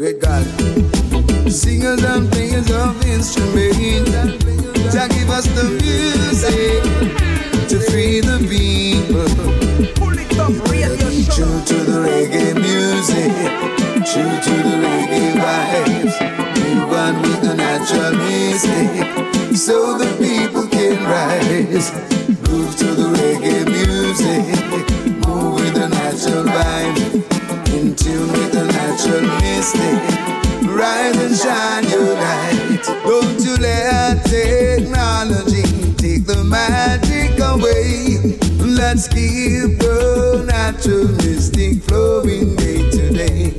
Great God. Singers and players of instruments. Jah give us the music to free the people. True to the reggae music, true to the reggae vibes. Move on with the natural music so the people can rise. Move to the reggae music, move with the natural vibe, in tune mystic. Rise and shine your light. Don't you let technology take the magic away. Let's keep the natural mystic flowing day to day.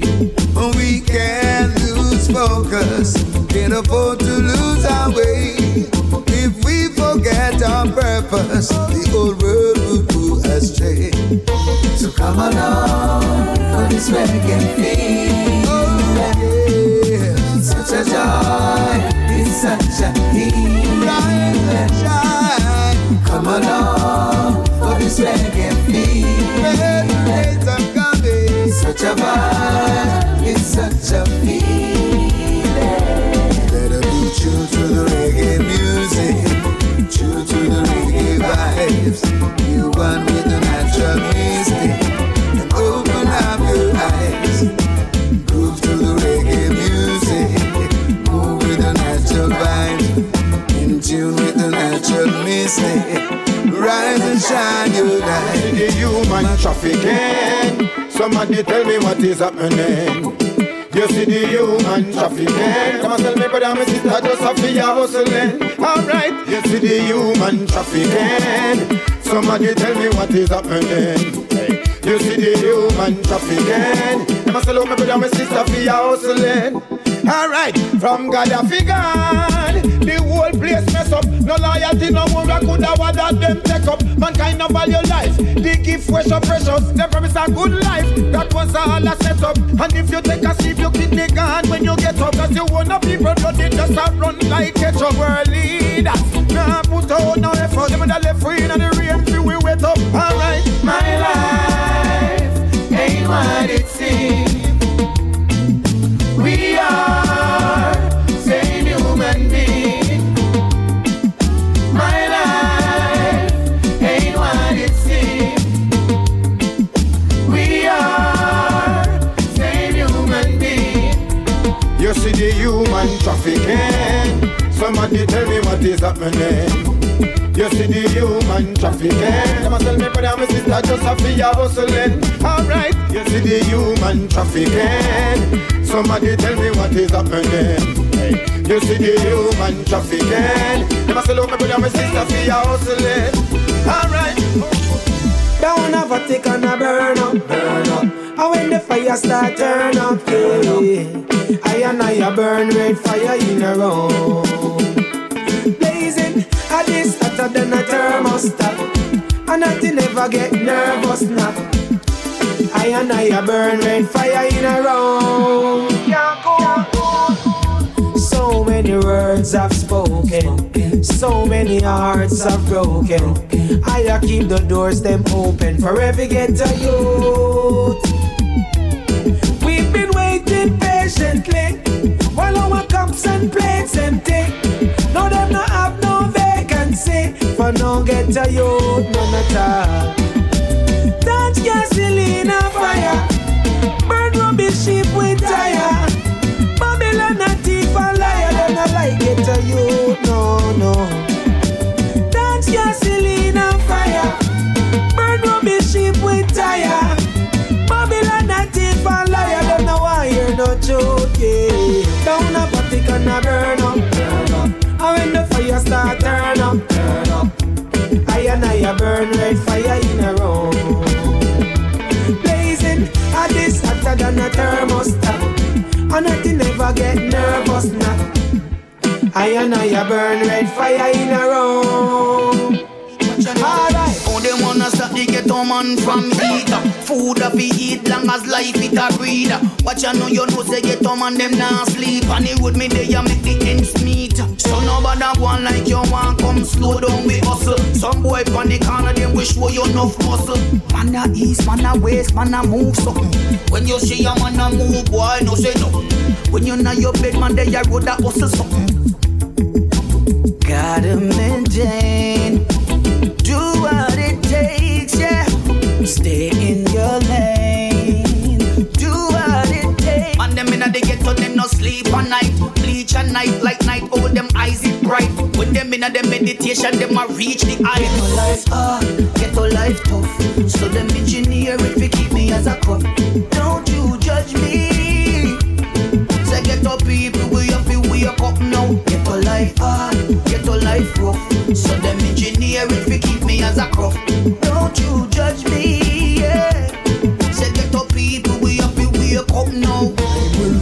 We can't lose focus, can't afford to lose our way. If we forget our purpose, the old world would go astray. So come along for this reggae feel. Oh, yeah. Such a joy, it's such a healing. Come along for this reggae feel. Coming. Such a vibe, it's such a feeling. Let it be true to the reggae music, true to the reggae vibes. You one with mystic. Rise and shine your light. The human trafficking. Somebody tell me what is happening. You see the human trafficking. Come and tell me, brother, my sister, just have to hustling. Alright, you see the human trafficking. Somebody tell me what is happening. You see the human trafficking. Come and tell me, brother, my sister, for hustling. Alright, from Gaddafi gone, No loyalty, no more. I could have what that them take up. Mankind no value life. The gift fresh so precious. They promise a good life. That was all I set up. And if you take a sip, you kidney gone when you get up. Cause you wanna people, but they just a run like ketchup. World leaders. Nah, put out no effort. Them that left free and the rain, feel we wet up. Alright, My life ain't what it what is happening. You see the human trafficking. Them a tell me brother, my sister just have to hustling. Alright. You see the human trafficking. Somebody tell me what is happening. Hey. You see the human trafficking. Them a look, my brother, my sister for hustling. Alright. Down a tick and a burn up, burn up. And when the fire start turn up, yeah. I and I a burn red fire in a row. Hotter than a thermostat. And nothing never get nervous now. I and I a burn red fire in a row. So many words I've spoken, so many hearts I've broken. I keep the doors them open for every ghetto youth. Vacancy for no ghetto youth, none at all. Touch gasoline and fire, burn rubbish sheep with tire. Babylon a thief and liar, them not like ghetto youth, no, no. Touch gasoline and fire, burn rubbish sheep with tire. Babylon a thief and liar, them no want hear no yeah. Down a party can a burn up, burn. And when the fire start turn up, turn up. And a burn red fire in a row. Blazing, a this hotter than a thermostat. And nothing never get nervous now. I and I a burn red fire in a row. Alright. Oh, them wanna stop the ghetto man from eat Food a fi eat long as life it a breed Watch ya know you know say ghetto man them nah sleep On the road me they ya make the ends meet So nobody go on like you want come slow down we hustle Some boy pon the corner them wish show you enough muscle Man a east, man a west, man a move something When you see a man a move boy no say nothing When you know your bed, man, they you road that hustle something. Gotta maintain, do what it takes, yeah. Stay in your lane, do what it takes. Man, them inna the ghetto, them no sleep at night, bleach at night like night. Them eyes is bright. When them inna the meditation, them a reach the eye. Ghetto life hard, ghetto life tough. So them engineer it to keep me as a cup. Don't you judge me. Say ghetto people, we have to wake up now. Ghetto life hard, ghetto life rough. So them engineer it to keep me as a crop. Don't you judge me,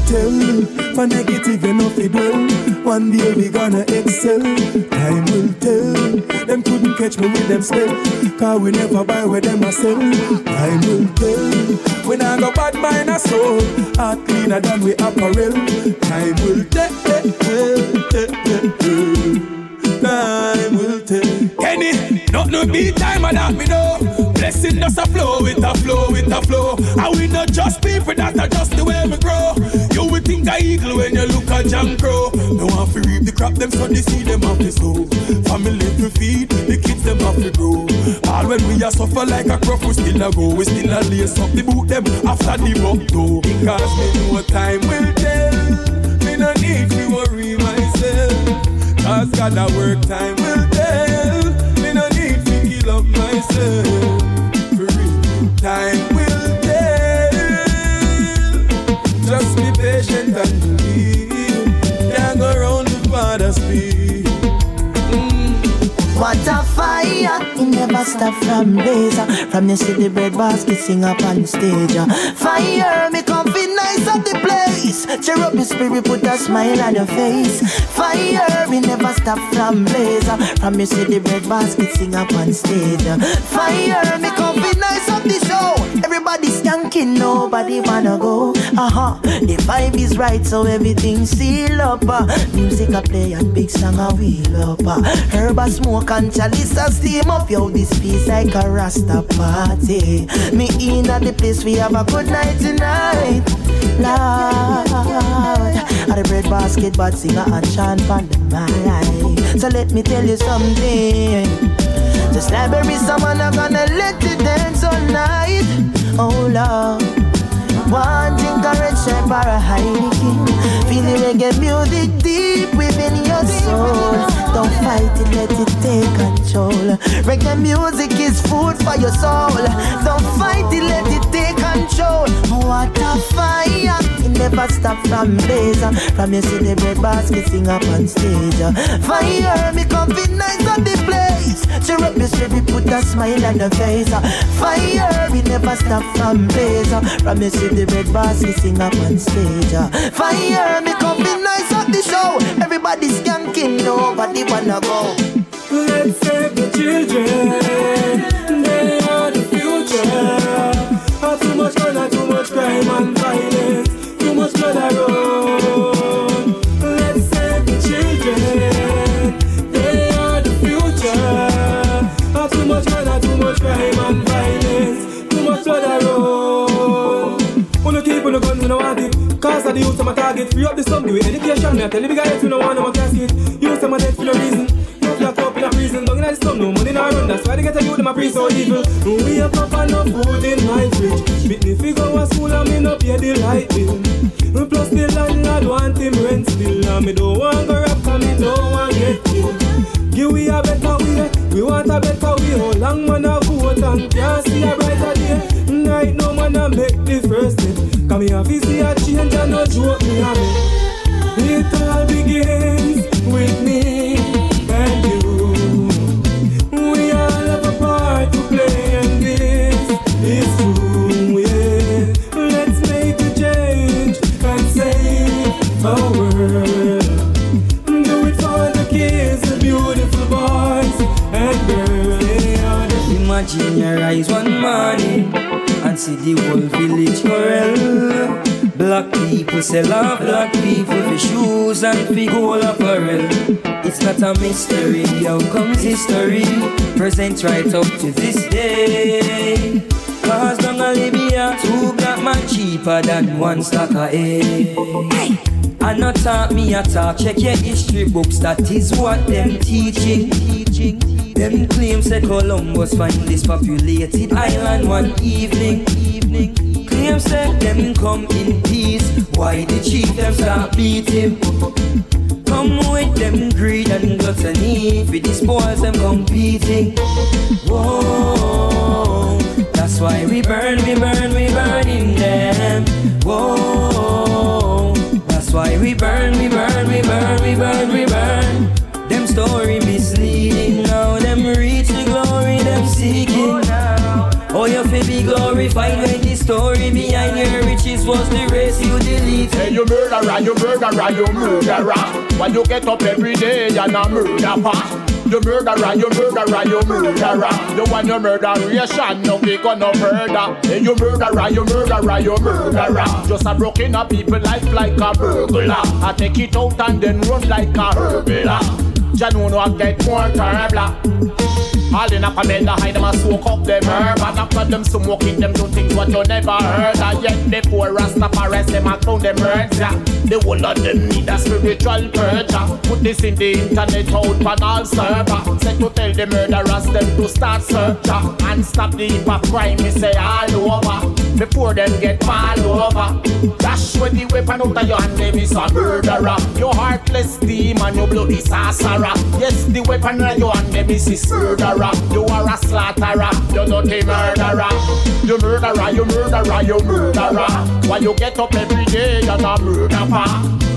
tell, for negative enough it dwell. One day we gonna excel. Time will tell. Them couldn't catch me with them spell. Cause we never buy where them a sell. Time will tell. When I go bad mind a soul. Heart cleaner than we apparel. Time will tell. Time will tell. Kenny, not no beat time and that me know. Blessing does a flow, it a flow, it a flow. And we not just people that are just the way we grow. A eagle when you look at Jam Crow. No one fi reap the crop, them so they see them have to sow. Family to feed, the kids them have to grow. All when we a suffer like a crop, we still a go. We still a lace up the boot them after the buck though. Because me know time will tell. Me no need to worry myself. Cause God a work time will tell. Me no need to kill up myself. For real, time will tell. Just be stop from blazer. From the city bread basket, sing up on stage. Fire, me come nice at the place. Your spirit, put a smile on your face. Fire, me never stop from blazer. From the city bread basket, sing up on stage. Fire, me come feel nice at the show. Everybody skanking, nobody wanna go. Uh huh. The vibe is right, so everything seal up. Uh. Music a play and big song a wheel up. Uh. Herb a smoke and chalice a steam up. Yo, this piece like a rasta party. Me in at the place, we have a good night tonight. Lord, at the bread basket, but singer and chant from the mic. So let me tell you something. Just library, someone I'm gonna let you dance all night. Oh Lord. One thing red stripe or a Heineken Feel the reggae music deep within your soul. Don't fight it, let it take control. Reggae music is food for your soul. Don't fight it, let it take control. What a fire. It never stop from blazer. From you see the bread basket sing up on stage. Fire, me come nice on the place. Cheer up your spirit, put a smile on the face. Fire, we never stop from blazer. From you see the red basket sing up on stage. Fire, me come nice at the show. Everybody skanking, nobody wanna go. Let's save the children. The youth, I'm a target. Free up the some, give it education. Me I tell the big guys, you know, want no casket. Use them a dead for no reason. Youth locked up in a prison, in the slum, no money not run. That's why they get a youth, a pre so evil. We have papa no food in my fridge. Beat me figure a school and me no pay the light. Plus the landlord want him rent still. And me don't want go rap, cause me don't want get killed. Give we a better way, we want a better way. How long man a vote and can't see a brighter day? Right now man a make the first me have to see a change and no joke me a make. It all begins with me and you. We all have a part to play and this is true, yeah. Let's make a change and save our world. Do it for the kids, the beautiful boys and girls. The Imagine your eyes one morning and see the whole village quarrel. Black people sell off black people for shoes and for gold apparel. It's not a mystery, how comes history present right up to this day. Cause down a Libya, two black man cheaper than one stack of hay. I not talk me a talk. Check your history books. That is what them teaching. Teaching. Them claims say Columbus find this populated island one evening. Evening. Claims say them come in peace. Why the chief them start beat him? Come with them greed and gluttony. For these boys them competing. Whoa. That's why we burn, we burn, we burning them. Whoa. That's why we burn, we burn, we burn, we burn, we burn. Them story misleading. Now them reach the glory, them seeking. Oh, you feel be glorified when the story behind your riches was the race you delete. Hey, you murderer, you murderer, you murderer. When you get up every day, you're not murderer. You murderer, you murderer, you murderer. The one you murderation, no we gonna murder. Hey, you murderer, you murderer, you murderer. Just a broken up people life like a burglar. I take it out and then run like a hurdler. Januno I get more terrible. All in a comment, the hide them and soak up them herb. And after them smoking, them do things what you never heard. And yet before Rastafari, them a clown them words, yeah. The whole of them need a spiritual purge Put this in the internet out on all server. Said to tell the murderers them to start search And stop the of crime, me say all over Before them get fall over Dash with the weapon out of your hand, them is a murderer You heartless demon, you bloody sorcerer Yes, the weapon in your hand, them is a murderer you are a slaughterer, you dirty murderer. You murderer, you murderer, you murderer. Why you get up every day, you're not murderer.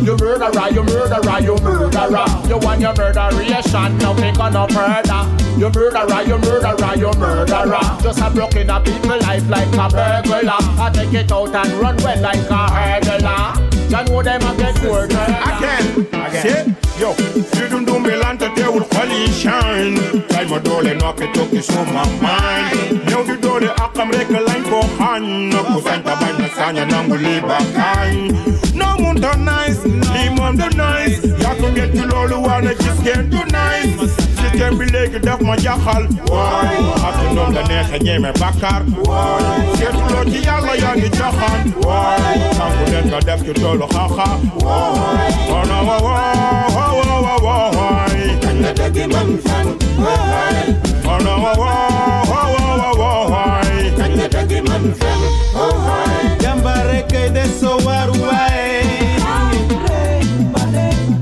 You murderer, you murderer, you murderer. You want your murderation, now we gonna murder. You murderer, you murderer, you murderer. Just a broken a people life like a burglar. I take it out and run well like a hurdler. You know them a get murdered. Again, again. Yo, you don't do me land would coalition. Kijk maar door en knock it ook is op mijn mind. Nu die door de akkam rekken lijn voor han. Kusanta banya sanya nangu liba kan. No mundo nice, limon the nice. Ya can get to lolo wanna just get too nice. She can be like it off my jackal. Why? After nom de negen jij me bakkar. Why? Zet to loti yalla ya ni jahan. Why? Tangu net def je tolo gaga. Why? Oh no, oh, oh, oh, oh, oh, oh. oh. Kan je dat man van? Why? Oh, oh no, oh, oh, oh, oh, oh, oh. Kan je dat die man van? Why? Oh, Jambareke de so waruai.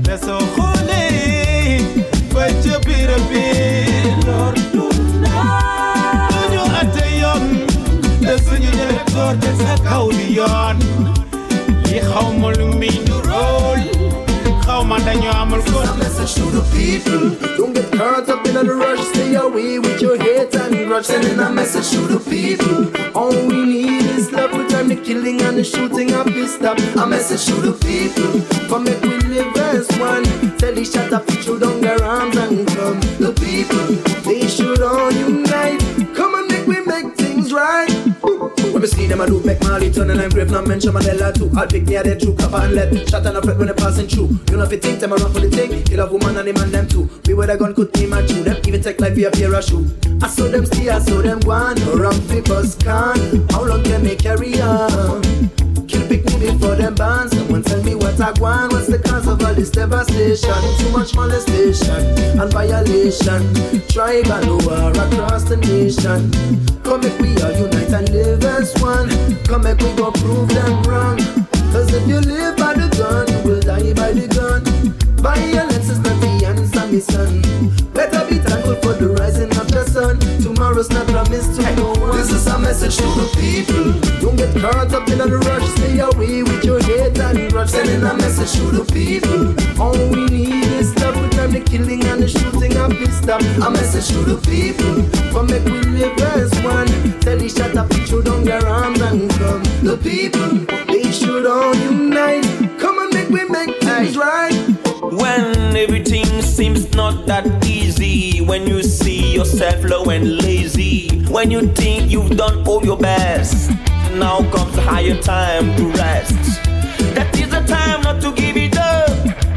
De so holy. But you be the bit. Lord, Tunyo atayon. De sunyo jere kor de sa kaudion. Li xaw ma lu mi du rol. Xaw ma dañu amul ko. message to the people. Don't get caught up in the rush. Stay away with your hate and grudge. Sending a message to the people. All we need is love. Return the killing and the shooting up is stop. A message to the people. Come make we live as one. Tell each other fit you down their arms and come. The people, they should all unite. When we see them, I do make Marley turn and I'm brave, not mention Mandela too. I'll pick me a dead true, cup and let shot and a fret when they passing through. You know if you think them around for the thing, kill a woman and the man them too. We with a gun could aim at you, them even take life for a pair of shoe. I saw them stay, I saw them go on, no run papers can. How long can they carry on? Kill me before them ban. Someone tell me what I want. What's the cause of all this devastation? Too much molestation and violation. Tribal war across the nation. Come make we all unite and live as one. Come make we go prove them wrong. Cause if you live by the gun, you will die by the gun. Violence is not the answer, my son. Better be thankful for the rising of the sun. Tomorrow's not promised to no one. This is a message to the people. Don't get caught up in the rush. Stay away with your hate and grudge. Sending a message to the people. All we need is love. Return the killing and the shooting up is stop. A message to the people. Come make we live as one. Tell each other put you down your arms and come. The people, they should all unite. Come and make we make things right. When everything seems not that easy, when you see yourself low and lazy, when you think you've done all your best, now comes the higher time to rest. That is the time not to give it up.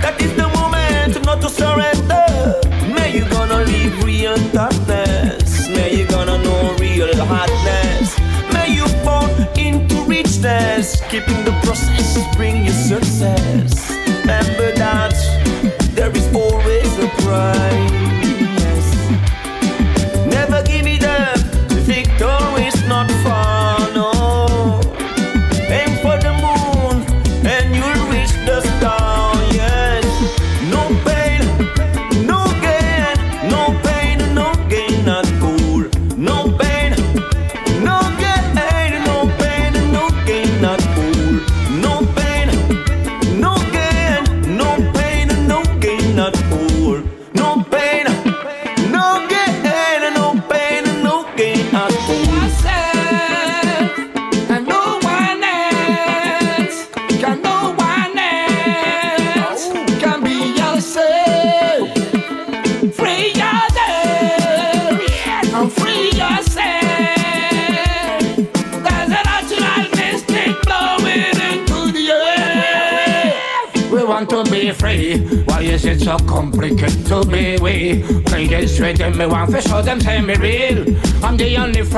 That is the moment not to surrender. May you gonna live real darkness. May you gonna know real hardness. May you fall into richness. Keeping the process bring you success. vai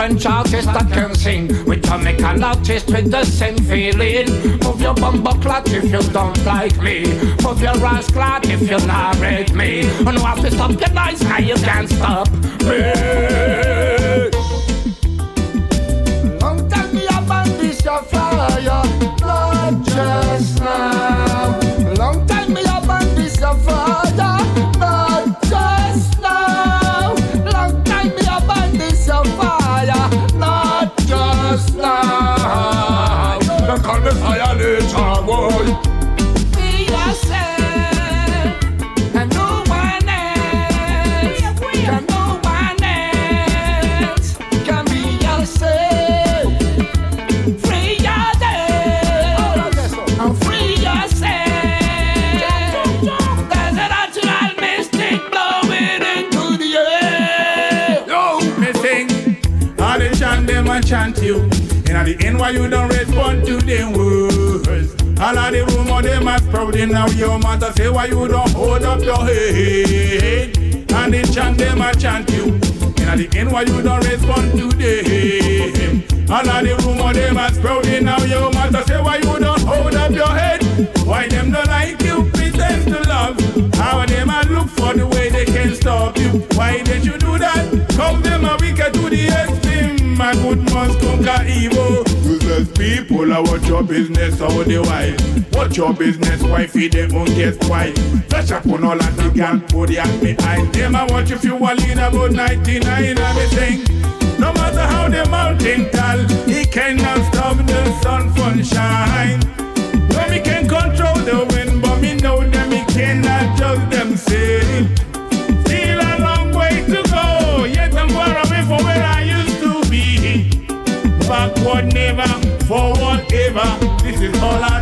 French artist that can sing We with Jamaican artist with the same feeling. Move your bumbo clot if you don't like me. Move your ass clot if you not rate me. And have to stop your nice guy, you can't stop me. Now your mother say why you don't hold up your head. And they chant them a chant you. And at the end why you don't respond to them. All of the rumor them are sprouting now your mother say why you don't hold up your head. Why them don't like you pretend to love. How them a look for the way they can stop you. Why did you do that? Come them a wicked to the extreme my good must conquer evil. People, I watch your business, how they wise. Watch your business, wifey, they won't get quiet. Flash up on all of the put the act behind them. I watch if you are in about 99, I'm saying. No matter how the mountain tall, he cannot stop the sun from shine. When we can control the wind, but me know that me cannot judge them say. Still a long way to go, yet I'm far away from where I used to be backward never, This is all I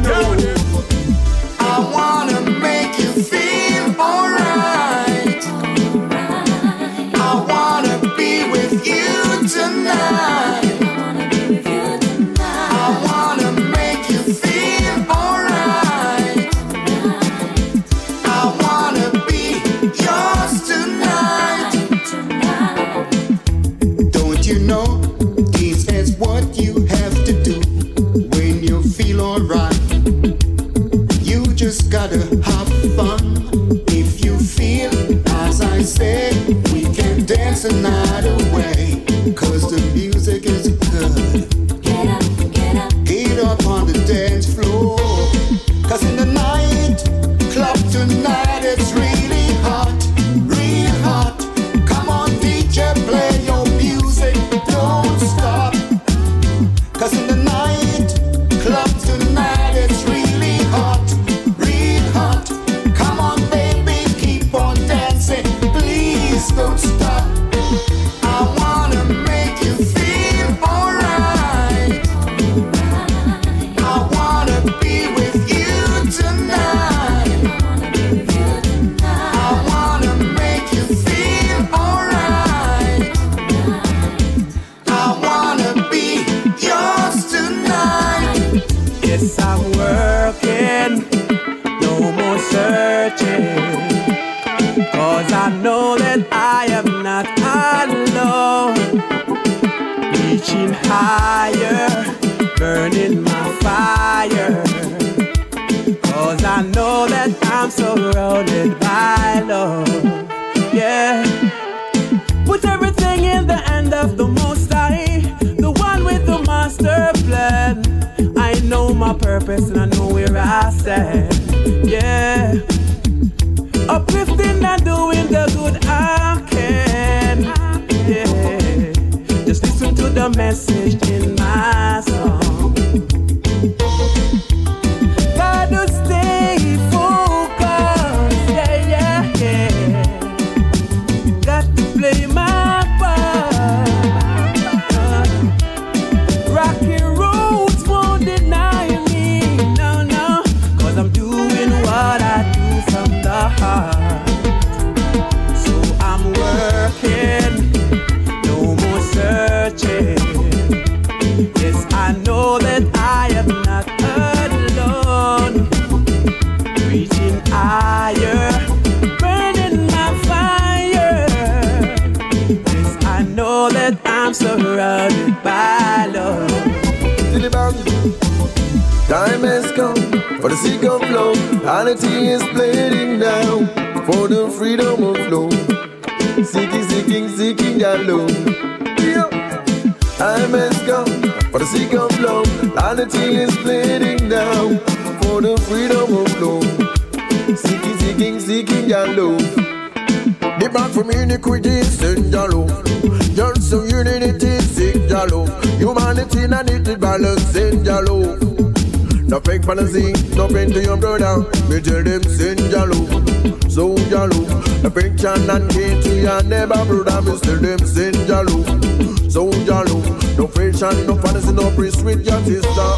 neighbor brother. Me still them your love, so love. No friction, no fantasy, no priest with your sister.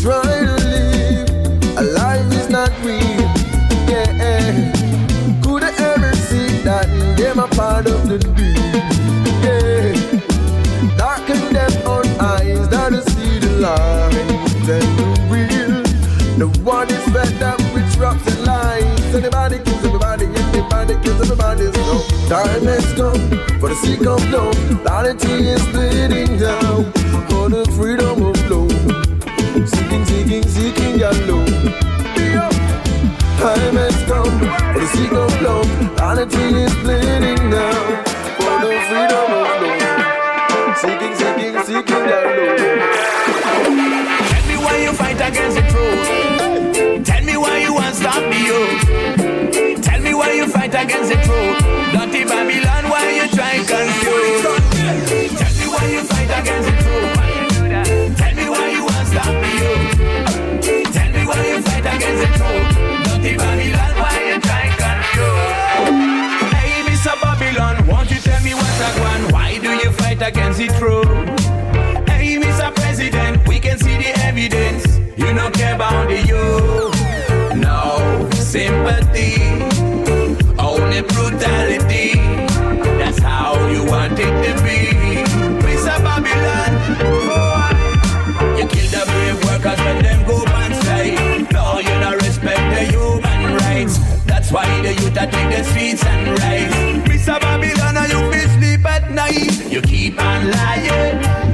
Try to live, a life is not real. Yeah, eh. could I ever see that them a part of the deal? Yeah, darken them on eyes that see the light and the real. The one is up with drops and lies. Anybody kills everybody, anybody kills everybody. So time has come for the seek of love. Humanity is bleeding down for the freedom of flow. Seeking, seeking, seeking your love. Time has come for the seek of love. Humanity is bleeding now for the freedom of love. Seeking, seeking, seeking your love. Tell me why you fight against the truth. Tell me why you want stop me, yo. Tell me why you fight against the truth. Dirty Babylon, why you try confuse? Tell me why you fight against the truth. Tell me why you want stop me. Tell me why you fight against the truth. Dirty Babylon, why you try confuse? Hey, Mr. Babylon, won't you tell me what's a one? Why do you fight against the truth? Hey, Mr. President, we can see the evidence. You don't care about the youth. No sympathy, only brutality. That's how you want it to be. Mr. Babylon, you kill the brave workers when them go on strike. No, you don't respect the human rights. That's why the youth are take the streets and rise. Mr. Babylon, and you feel sleep at night. You keep on lying.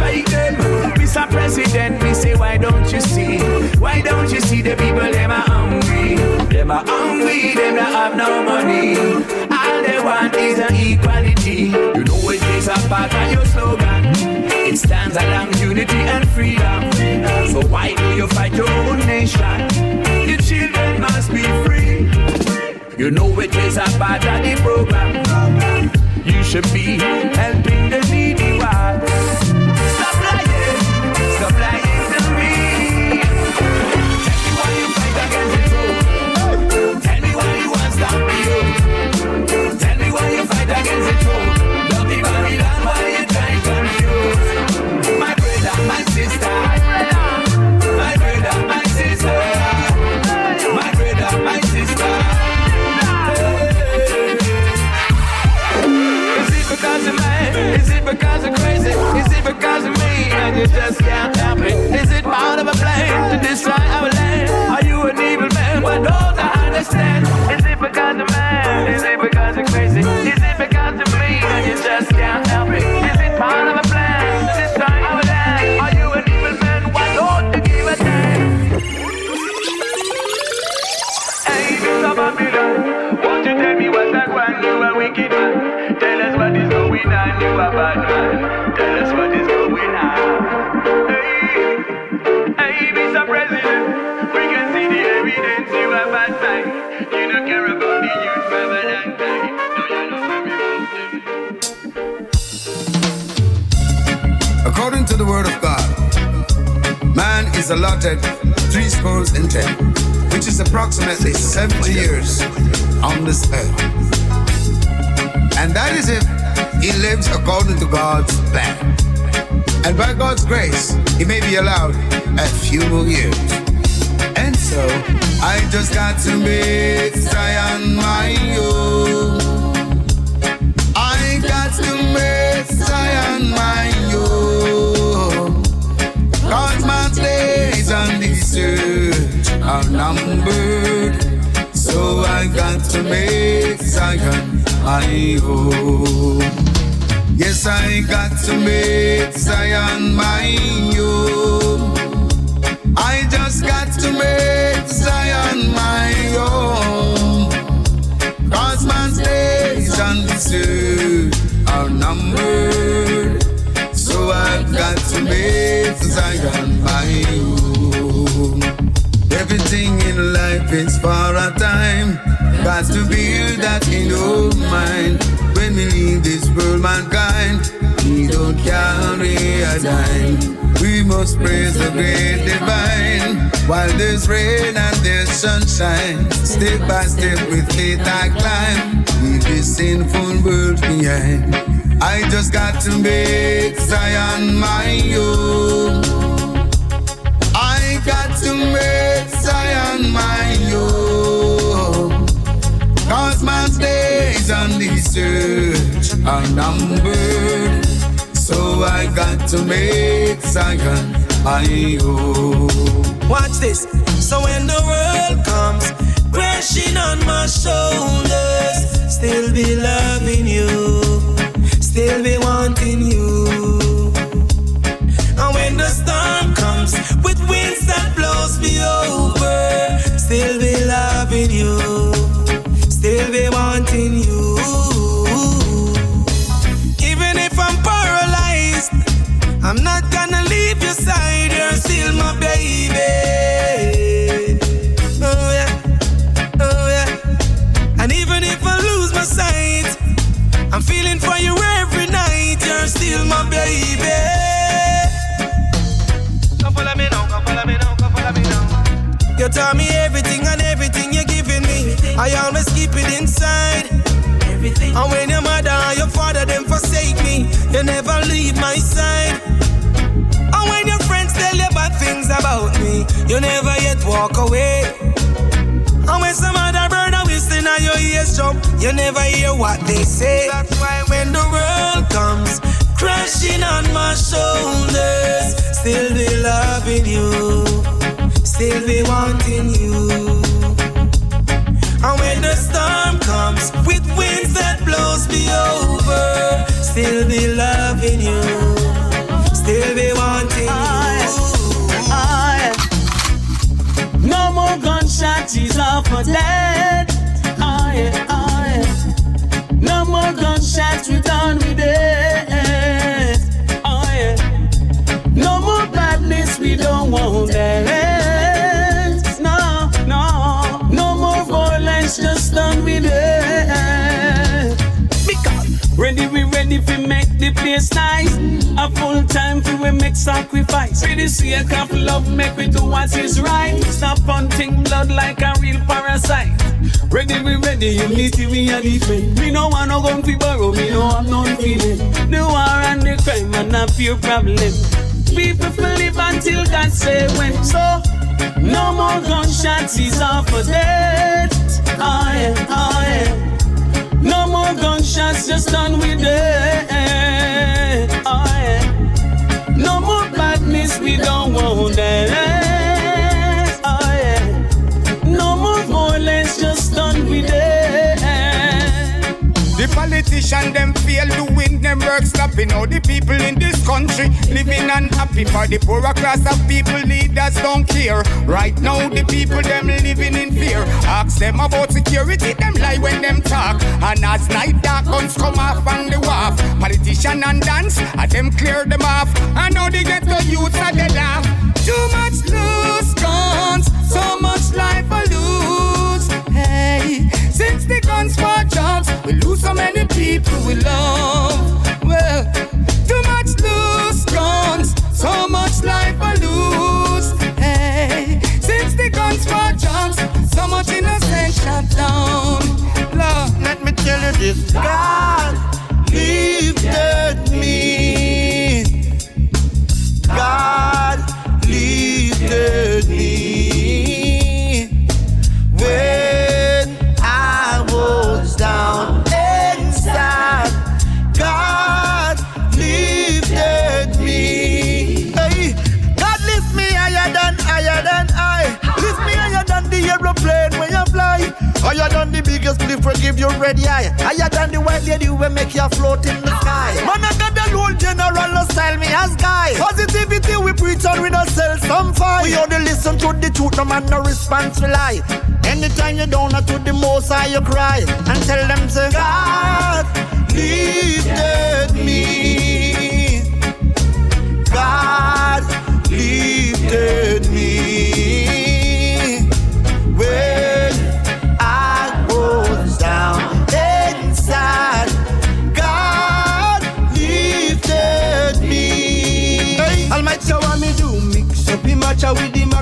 Strike them? Mr. President, me say, why don't you see? Why don't you see the people, them are hungry? Them are hungry, them don't have no money. All they want is an equality. You know it is a part of your slogan. It stands along unity and freedom. So why do you fight your own nation? Your children must be free. You know it is a part of the program. You should be helping the needy ones. Stop lying you just can't help it. Is it part of a plan to destroy our land? Are you an evil man? But don't I understand? Is it because of man? Is it because you're crazy? Is it because of me and you just can't help it? Is it part of a plan to destroy our land? Are you an evil man? Why don't you give a damn? Hey, Mr. Babylon, won't you tell me what's that one? You a wicked man. Tell us what is going on. You a bad man. Is allotted three scores and ten, which is approximately 70 years on this earth. And that is if he lives according to God's plan. And by God's grace, he may be allowed a few more years. And so, I just got to make Zion my own. Days on this earth are numbered. So I got to make Zion my own. Yes, I got to make Zion my own. I just got to make Zion my own. Cause man's days on this earth are numbered. Everything in life is for a time. Got to build that in our mind. When we leave this world, mankind, we don't carry a dime. We must praise the great divine. While there's rain and there's sunshine, step by step with faith I climb. Leave this sinful world behind. I just got to make Zion my own. I got to make Zion my. Cause man's days on this earth are numbered. So I got to make Zion my own. Watch this. So when the world comes crashing on my shoulders, still be loving you, still be wanting you. Wanting you. Even if I'm paralyzed, I'm not gonna leave your side. You're still my baby. Oh yeah, oh yeah. And even if I lose my sight, I'm feeling for you every night. You're still my baby. Come follow me now, come follow me now, come follow me now. You taught me everything and everything you're giving me. I always keep it inside. Everything. And when your mother and your father them forsake me, you never leave my side. And when your friends tell you bad things about me, you never yet walk away. And when some other brother whistling at your ears jump, you never hear what they say. That's why when the world comes crashing on my shoulders, still be loving you, still be wanting you. When the storm comes with winds that blows me over, still be loving you, still be wanting you. No more gunshots, he's off for dead. Oh yeah, place nice. A full time for we make sacrifice. For the sake of love, make we do what is right. Stop hunting blood like a real parasite. Ready, we ready, unity we are defend. Me no want no gun fi borrow, me no have no feeling. The war and the crime and a few problem. People will live until God say when. So no more gunshots, is off for dead. Oh yeah, oh yeah. No more gunshots, just done with it. We don't want that. Politicians them fail doing them work stopping all the people in this country living unhappy for the poorer class of people leaders don't care. Right now the people them living in fear. Ask them about security, them lie when them talk. And as night dark guns come off on the wharf, politician and dance, and them clear them off. I know they get the youth and they laugh. Too much loose guns, so much life. Hey, since the guns for jobs, we lose so many people we love. Well, too much loose guns, so much life I lose. Hey, since the guns for jobs, so much innocent shut down. Love, let me tell you this: God lifted me. Than the biggest cliff will give you ready eye. Higher than the white lady will make you float in the sky. Man, I got the Lord General style me as guy. Positivity we preach and we don't sell some fight. We only listen to the truth, no man no response we lie. Anytime you down to the most high you cry and tell them say God lifted me. God lifted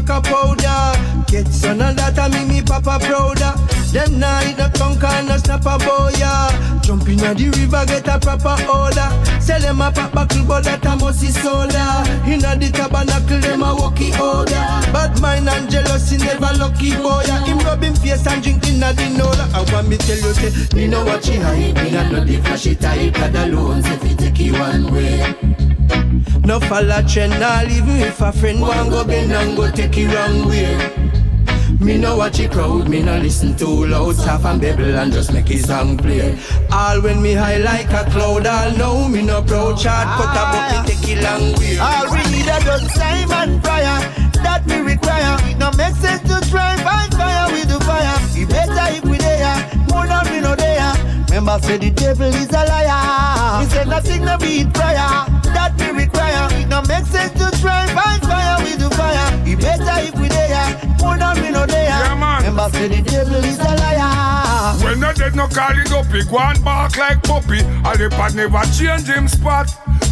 maca powder. Get some of that and make me papa prouder. Them night no tongue and no snap a boya. Jump in the river, get a proper order. Sell them a pop buckle, but that a musty soda. Inna the tabernacle, them a walkie order. Bad mind and jealousy never lucky boy. Rub him face and drink inna the nola. I want me tell you, say, me know what you hype. Me not know the flashy type. The loans if you take you one way. No follow trend, nah even if a friend want go bend and go take it wrong way. Me no watch it crowd, me no listen too loud, stuff and babble and just make his song play. All when me high like a cloud, all know me no proud chart, cut a book me take it long way. All we need a just time and prayer that we require. It no make sense to try find fire with the fire. It better if we there, more than we no there. Remember say the devil is a liar. We say nothing no beat prayer that we require. No to try find fire with the fire. It better if we there, more than we no there. Yeah, man. Remember say the devil is a liar. When the dead no call it up, he go and bark like puppy. And the pad never change him spot.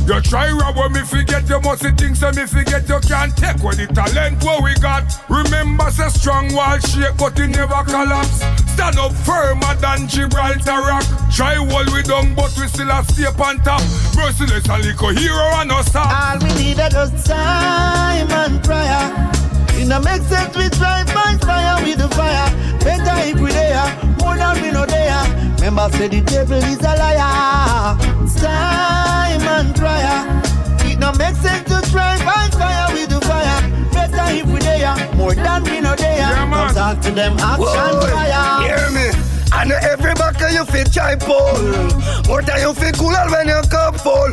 You try rob when me forget you must things so me forget you can't take what the talent what we got. Remember say strong wall shake but it never collapse. Stand up firmer than Gibraltar rock. Try wall we down but we still a step on top. Merciless and little hero and us stop. All we need is just time and prayer. It no make sense we try find fire with the fire. Better if we there, more than we no there. Remember say the devil is a liar. It's time and prayer. It no make sense to try find fire with the fire. Better if we there, more than we no there. Yeah. Come talk to them action Whoa, fire. Hear me? I know every buckle you fit try pull. More time you feel cooler when your cup full.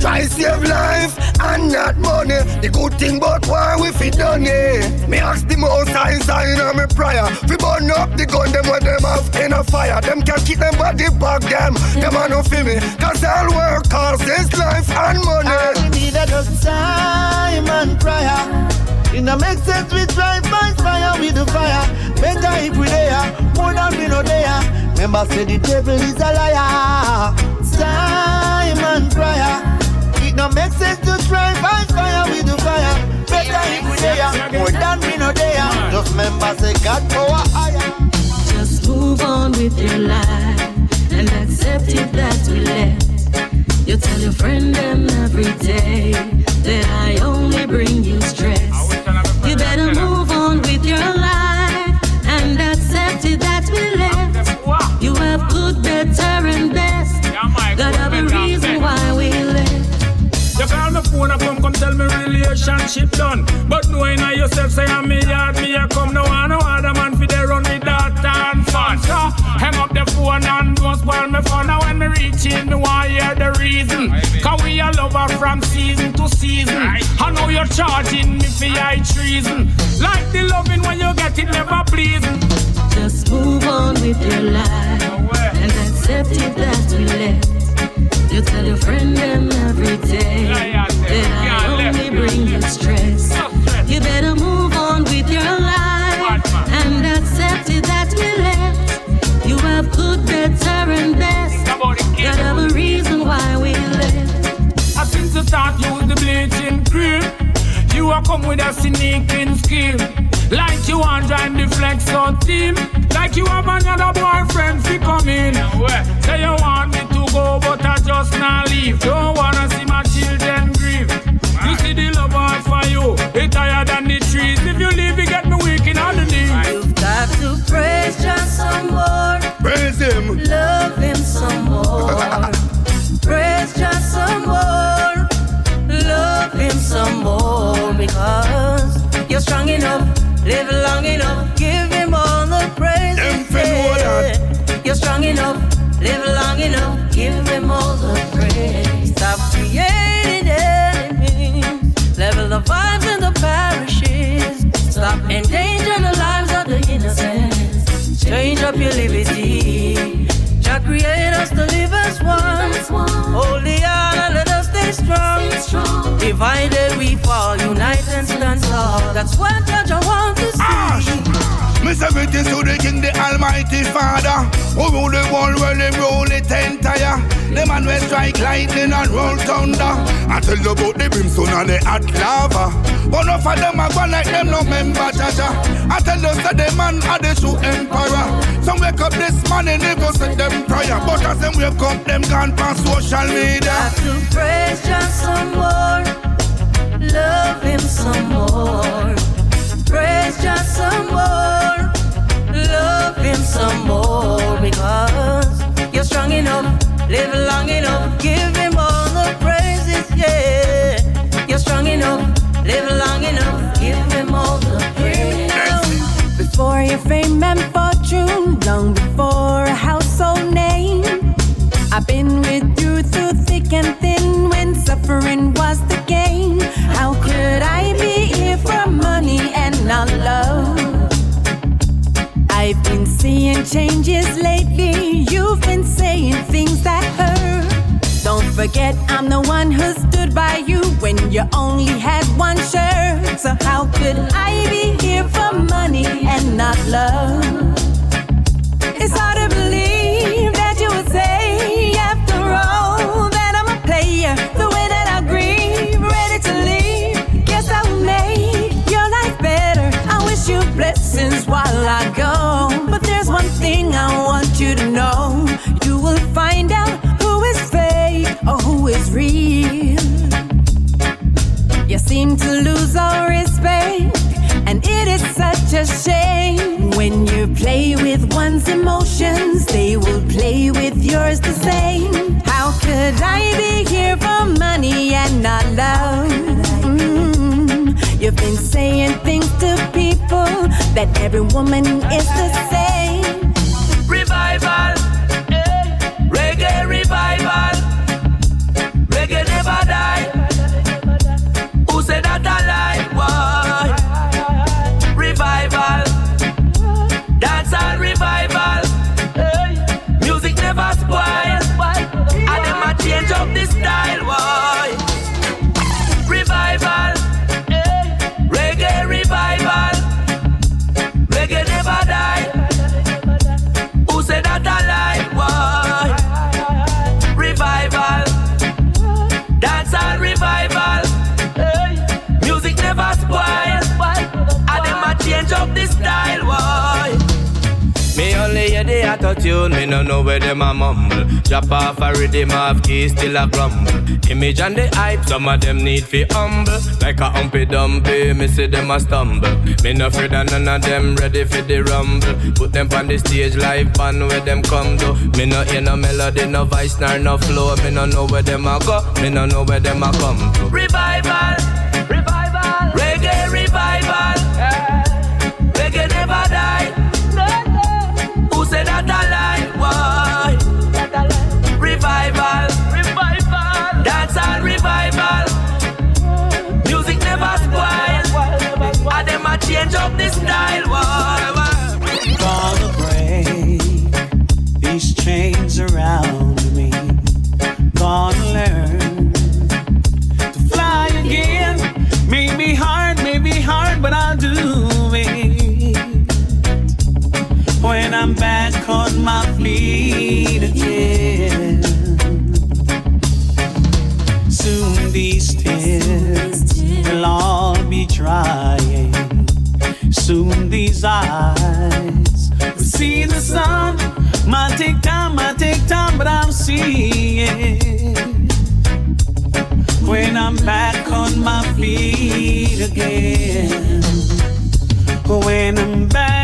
Try save life and not money. The good thing but why we fit done it. Me ask the most high sign on me prayer. We burn up the gun them when them have in a fire. Them can keep them body back them. Them are no feel me. Cause all work causes life and money. We need is just time and prayer. It no make sense we try find fire with the fire. Better if we there, more than we no there. Remember say the devil is a liar. Time and prayer. It no make sense to try find fire with the fire. Better if we there, more than we no there. Just remember say God power higher. Just move on with your life and accept it that we left. You tell your friend them every day that I only bring you stress. Relationship done. But knowing how yourself say I'm me yard, me I come no one, no other man for they run with that and fun. So hang up the phone and don't all me fun. Now when me reach in, me want hear the reason. Cause we a lover from season to season. I know you're charging me for high treason. Like the loving when you get it never pleasing. Just move on with your life and accept it that we left. You tell your friend them every day that I only bring you stress. You better move on with your life and accept it that we left. You have good, better, and best. Got have a reason why we left. I since the start use the bleaching cream. You are come with a sneaking scheme. Like you want join the flex on team. Like you have another boyfriend fi come in. Eh? Say you want me to go, but I just not leave. Don't wanna see my children for you, it higher than the trees. If you leave, you get me weak in all the knees. You've got to praise just some more. Praise him. Love him some more. praise just some more. Love him some more because you're strong enough, live long enough, give him all the praise. Yeah. You're strong enough, live long enough, give him all the praise. Your liberty. Jah create us to live as one. Hold the on and let us stay strong. Divided we fall, unite and stand tall. That's what Jah wants to see. Me say to the King, the Almighty Father, who rule the world while him rule it entire. The man will strike lightning and roll thunder. I tell you about the brimstone and the hot lava. But enough of them are gone like them no member Jaja. I tell you say the man are the true emperor. Some wake up this morning they go set them prayer, but as them wake up them gone past social media. Got to praise just some more. Love him some more. Praise just some more. Love him some more because you're strong enough, live long enough, give him all the praises, yeah. You're strong enough, live long enough, give him all the praises. Before your fame and fortune, long before a household name. I've been with you through thick and thin when suffering was the game. How could I be not love? I've been seeing changes lately. You've been saying things that hurt. Don't forget, I'm the one who stood by you when you only had one shirt. So, how could I be here for money and not love? It's hard to believe while I go. But there's one thing I want you to know. You will find out who is fake or who is real. You seem to lose all respect, and it is such a shame. When you play with one's emotions, they will play with yours the same. How could I be here for money and not love? You've been saying things to people that every woman is the same. The auto tune, me no know where them a mumble. Drop off a rhythm, half key still a grumble. Image and the hype, some of them need fi humble. Like a humpy dumpy, me see them a stumble. Me no afraid of none of them ready for the rumble. Put them on the stage live band where them come to. Me no hear no melody, no voice, nor no flow. Me no know where them a go, me no know where them a come to. Revival, revival, reggae sides. We see the sun, might take time, might take time, but I'm seeing. When I'm back on my feet again. When I'm back.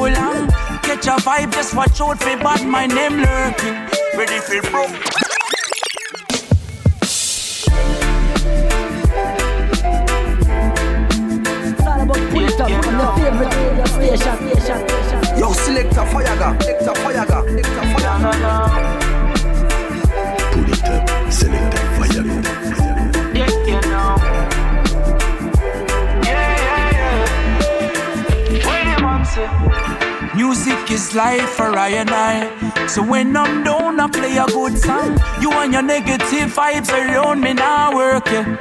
Time for so long. Catch a vibe, just watch out for bad my name lurking. Ready for broke. Yo, selector Fayaga, selector Fayaga, selector Fayaga. Pull it up, selector Fayaga. Music is life for I and I. So when I'm down, I play a good song. You and your negative vibes around me now working.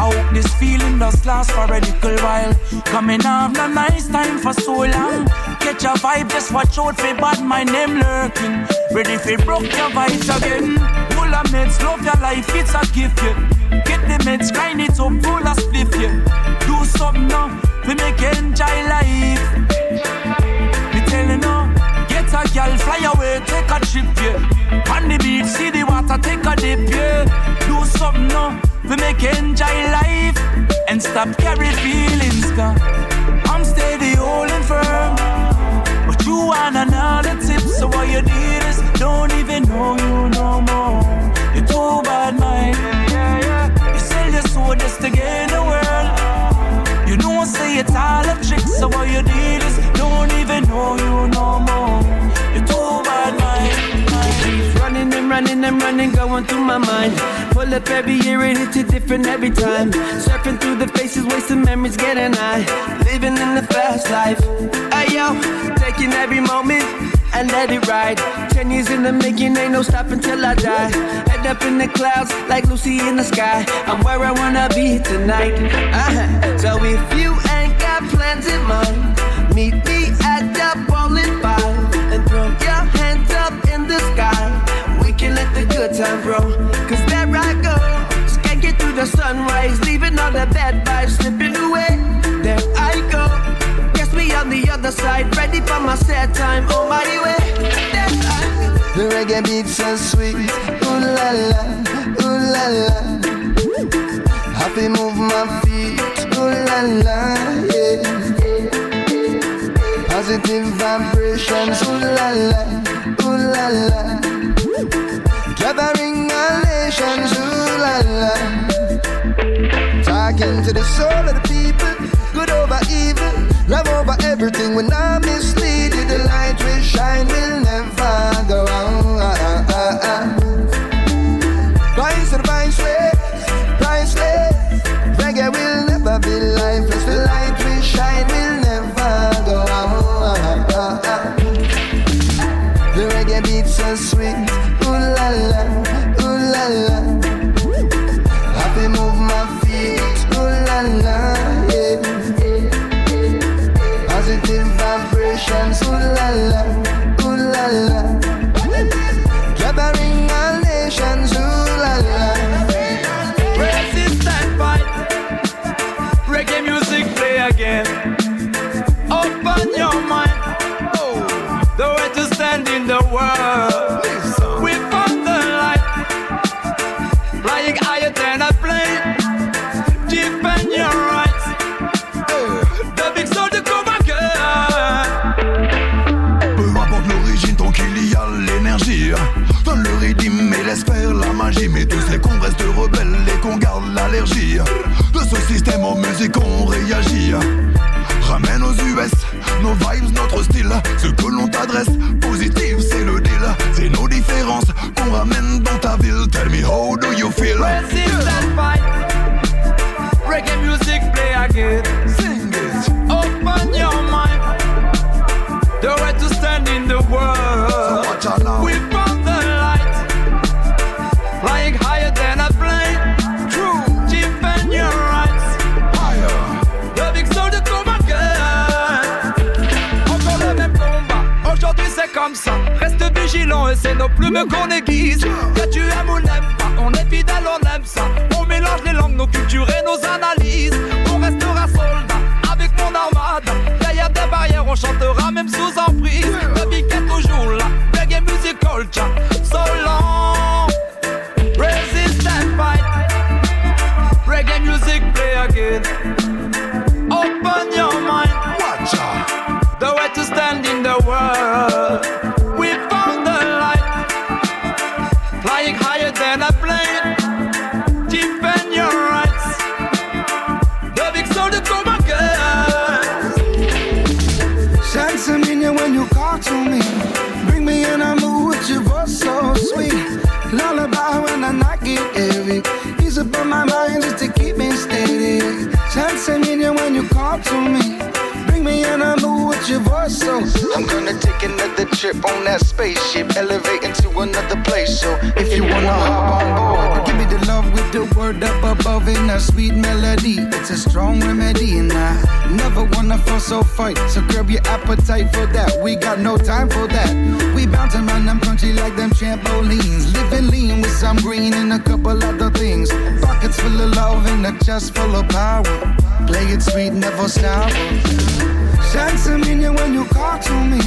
I hope this feeling does last for a little while. Coming off a nice time for so long. Catch a vibe, just watch out for bad my name lurking. Ready for broke your vibes again. Full of meds, love your life, it's a gift, yeah. Get the meds, grind it up, full of spliff, yeah. Do something now, we make enjoy life. Me telling you, get a girl, fly away, take a trip, yeah. On the beach, see the water, take a dip, yeah. Do something now we make enjoy life and stop carry feelings. Cause I'm steady holding firm, but you want another tip. So what you need is don't even know you no more. You're too bad, man. You sell your soul just to gain the world. You know, say it's all a trick. So what you did is don't even know you no more. You're too bad, man. Running and running and running, going through my mind. Pull up every year, it hits it different every time. Surfing through the faces, wasting memories, getting high. Living in the fast life. Hey yo, taking every moment and let it ride. Ten years in the making, ain't no stopping till I die. Head up in the clouds, like Lucy in the sky. I'm where I wanna be tonight. Uh-huh. So if you ain't got plans in mind, meet me at the bowling five and throw your hands up in the sky We can let the good time grow. Cause there I go. Just through the sunrise, leaving all the bad vibes slipping away. Other side, ready for my sad time on my way. The reggae beats so sweet, ooh la la, ooh la la. Happy move my feet, ooh la la, yeah. Positive vibrations, ooh la la, ooh la la. Gathering our nations, ooh la la. Talking to the soul of the people, good over evil, love over everything. When I mislead you, the light will shine, will never go out. Laisse faire la magie. Mais tu sais qu'on reste rebelle et qu'on garde l'allergie. De ce système aux musiques on réagit. Ramène aux US nos vibes, notre style. Ce que l'on t'adresse, positif c'est le deal. C'est nos différences qu'on ramène dans ta ville. Tell me how do you feel? Resistance fight Reggae music play again. Sing it. Open your mind. The way to stand in the world. So watch out now. We comme ça. Reste vigilant et c'est nos plumes qu'on aiguise. Que tu aimes ou n'aimes pas, on est fidèle, on aime ça. On les langues, nos cultures et nos analyses. On restera soldat avec mon armada. Derrière des chantera même sous emprise. To me. Bring me in a mood with your voice so I'm gonna take another trip on that spaceship, elevating to another place. So if you wanna hop on board, Give me the love with the word up above in a sweet melody. It's a strong remedy, and I never wanna fuss or fight. So curb your appetite for that. We got no time for that. We bounce around them country like them trampolines. Living lean with some green and a couple other things. Pockets full of love and a chest full of power. Play it sweet, never sour. Chance a million when you call to me.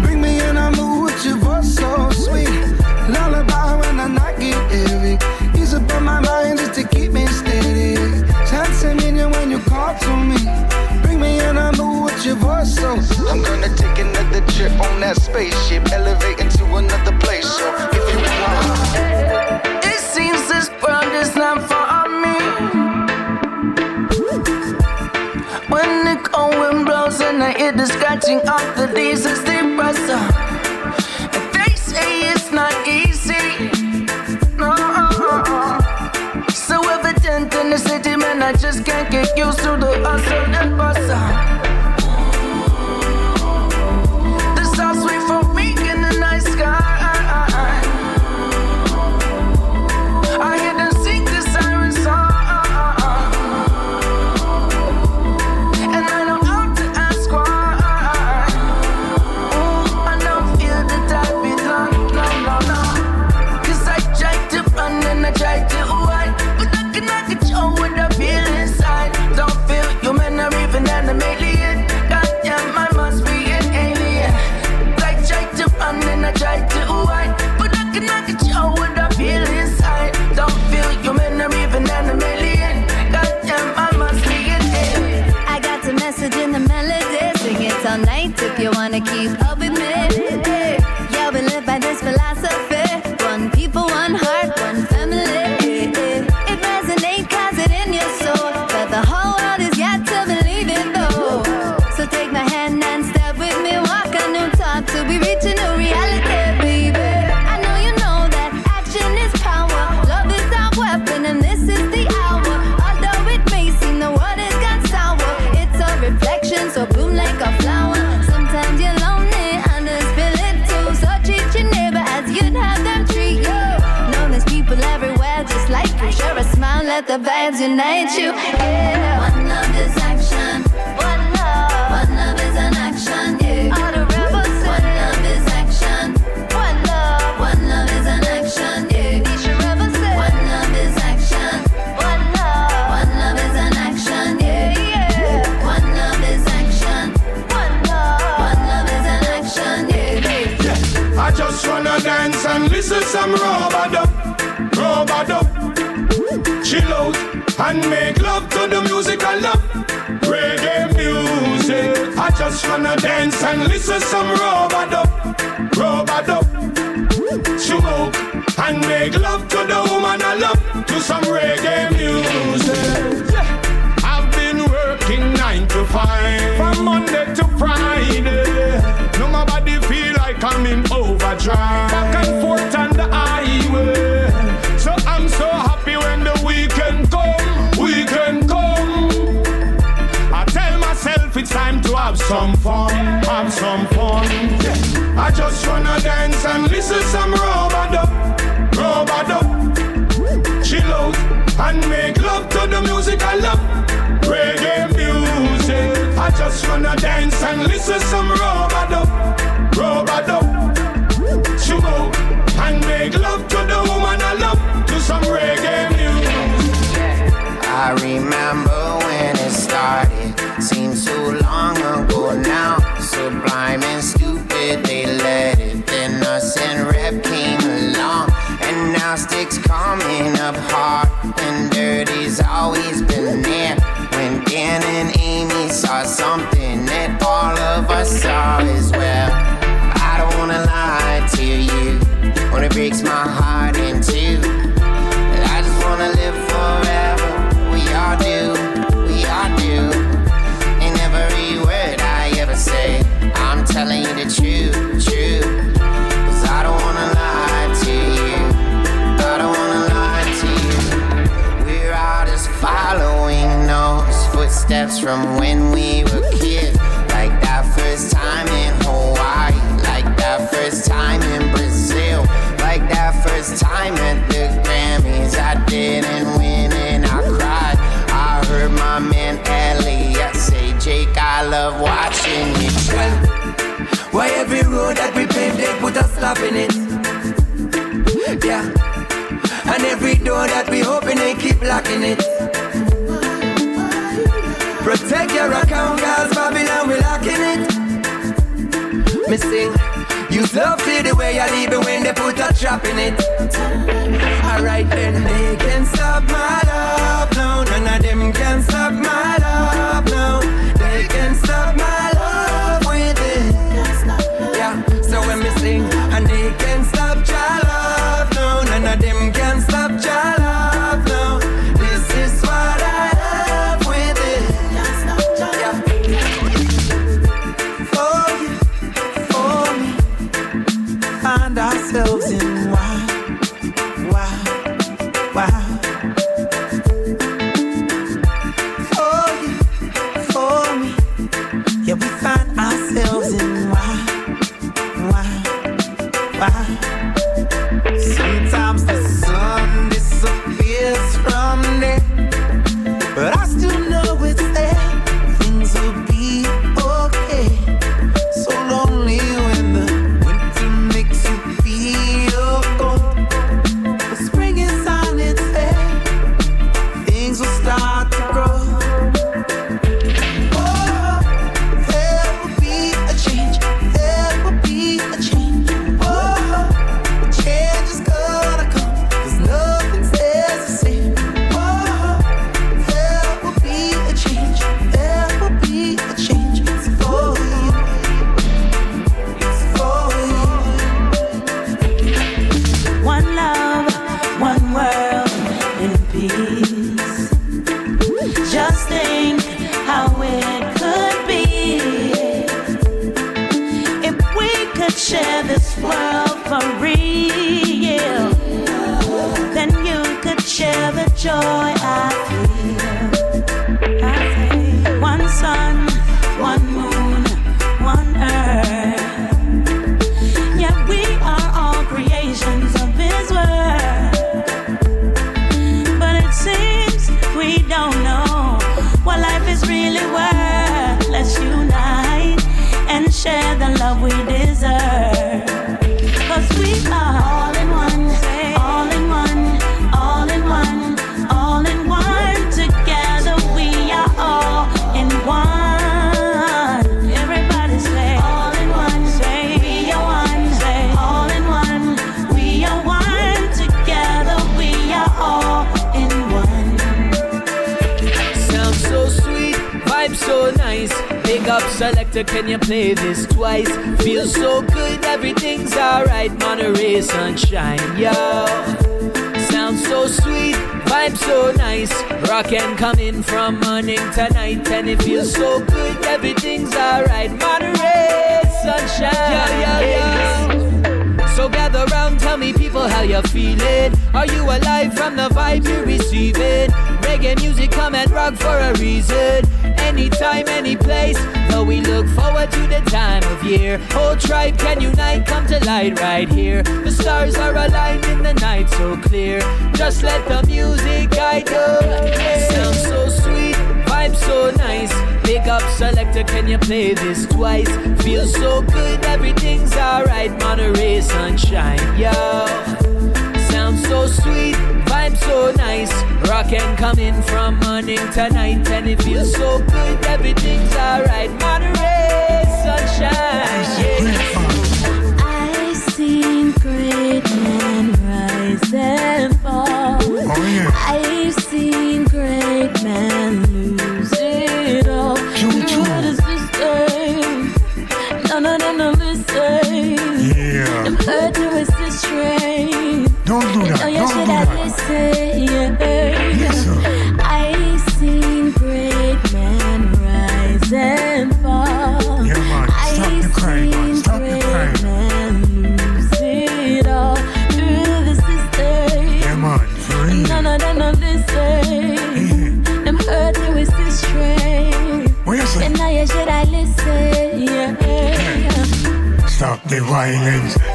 Bring me in a mood with your voice oh, so sweet. Lullaby when I knock it heavy. Ease up on my mind just to keep me steady. Chance a million when you call to me. Bring me in a mood with your voice oh, so I'm gonna take another trip on that spaceship, elevating to another scratching of the leaves, it's depressor. And they say it's not easy. No. So evident in the city, man, I just can't get used to the hustle wanna keep the vibes unite you. Yeah. One love is action. One love. One love is an action. Yeah. All the rebels say. One love is action. One love. One love is an action. Yeah. These your rebels say. One love is action. One love. One love is an action. Yeah, yeah. One love is action. One love. One love is an action. Yeah. I just wanna dance and listen some robot robot and make love to the music I love. Reggae music. I just wanna dance and listen some robot some fun. Have some fun. Yeah. I just wanna dance and listen some robot robot Chill out and make love to the music I love. Reggae music. I just wanna dance and listen some robot robot Smoke and make love to stopping it. Yeah. And every door that we open, they keep locking it. Protect your account, guys, Babylon, we locking it. Missing. Use love to the way I leave it when they put a trap in it. Alright then, they can stop my love now. None of them can stop my love now.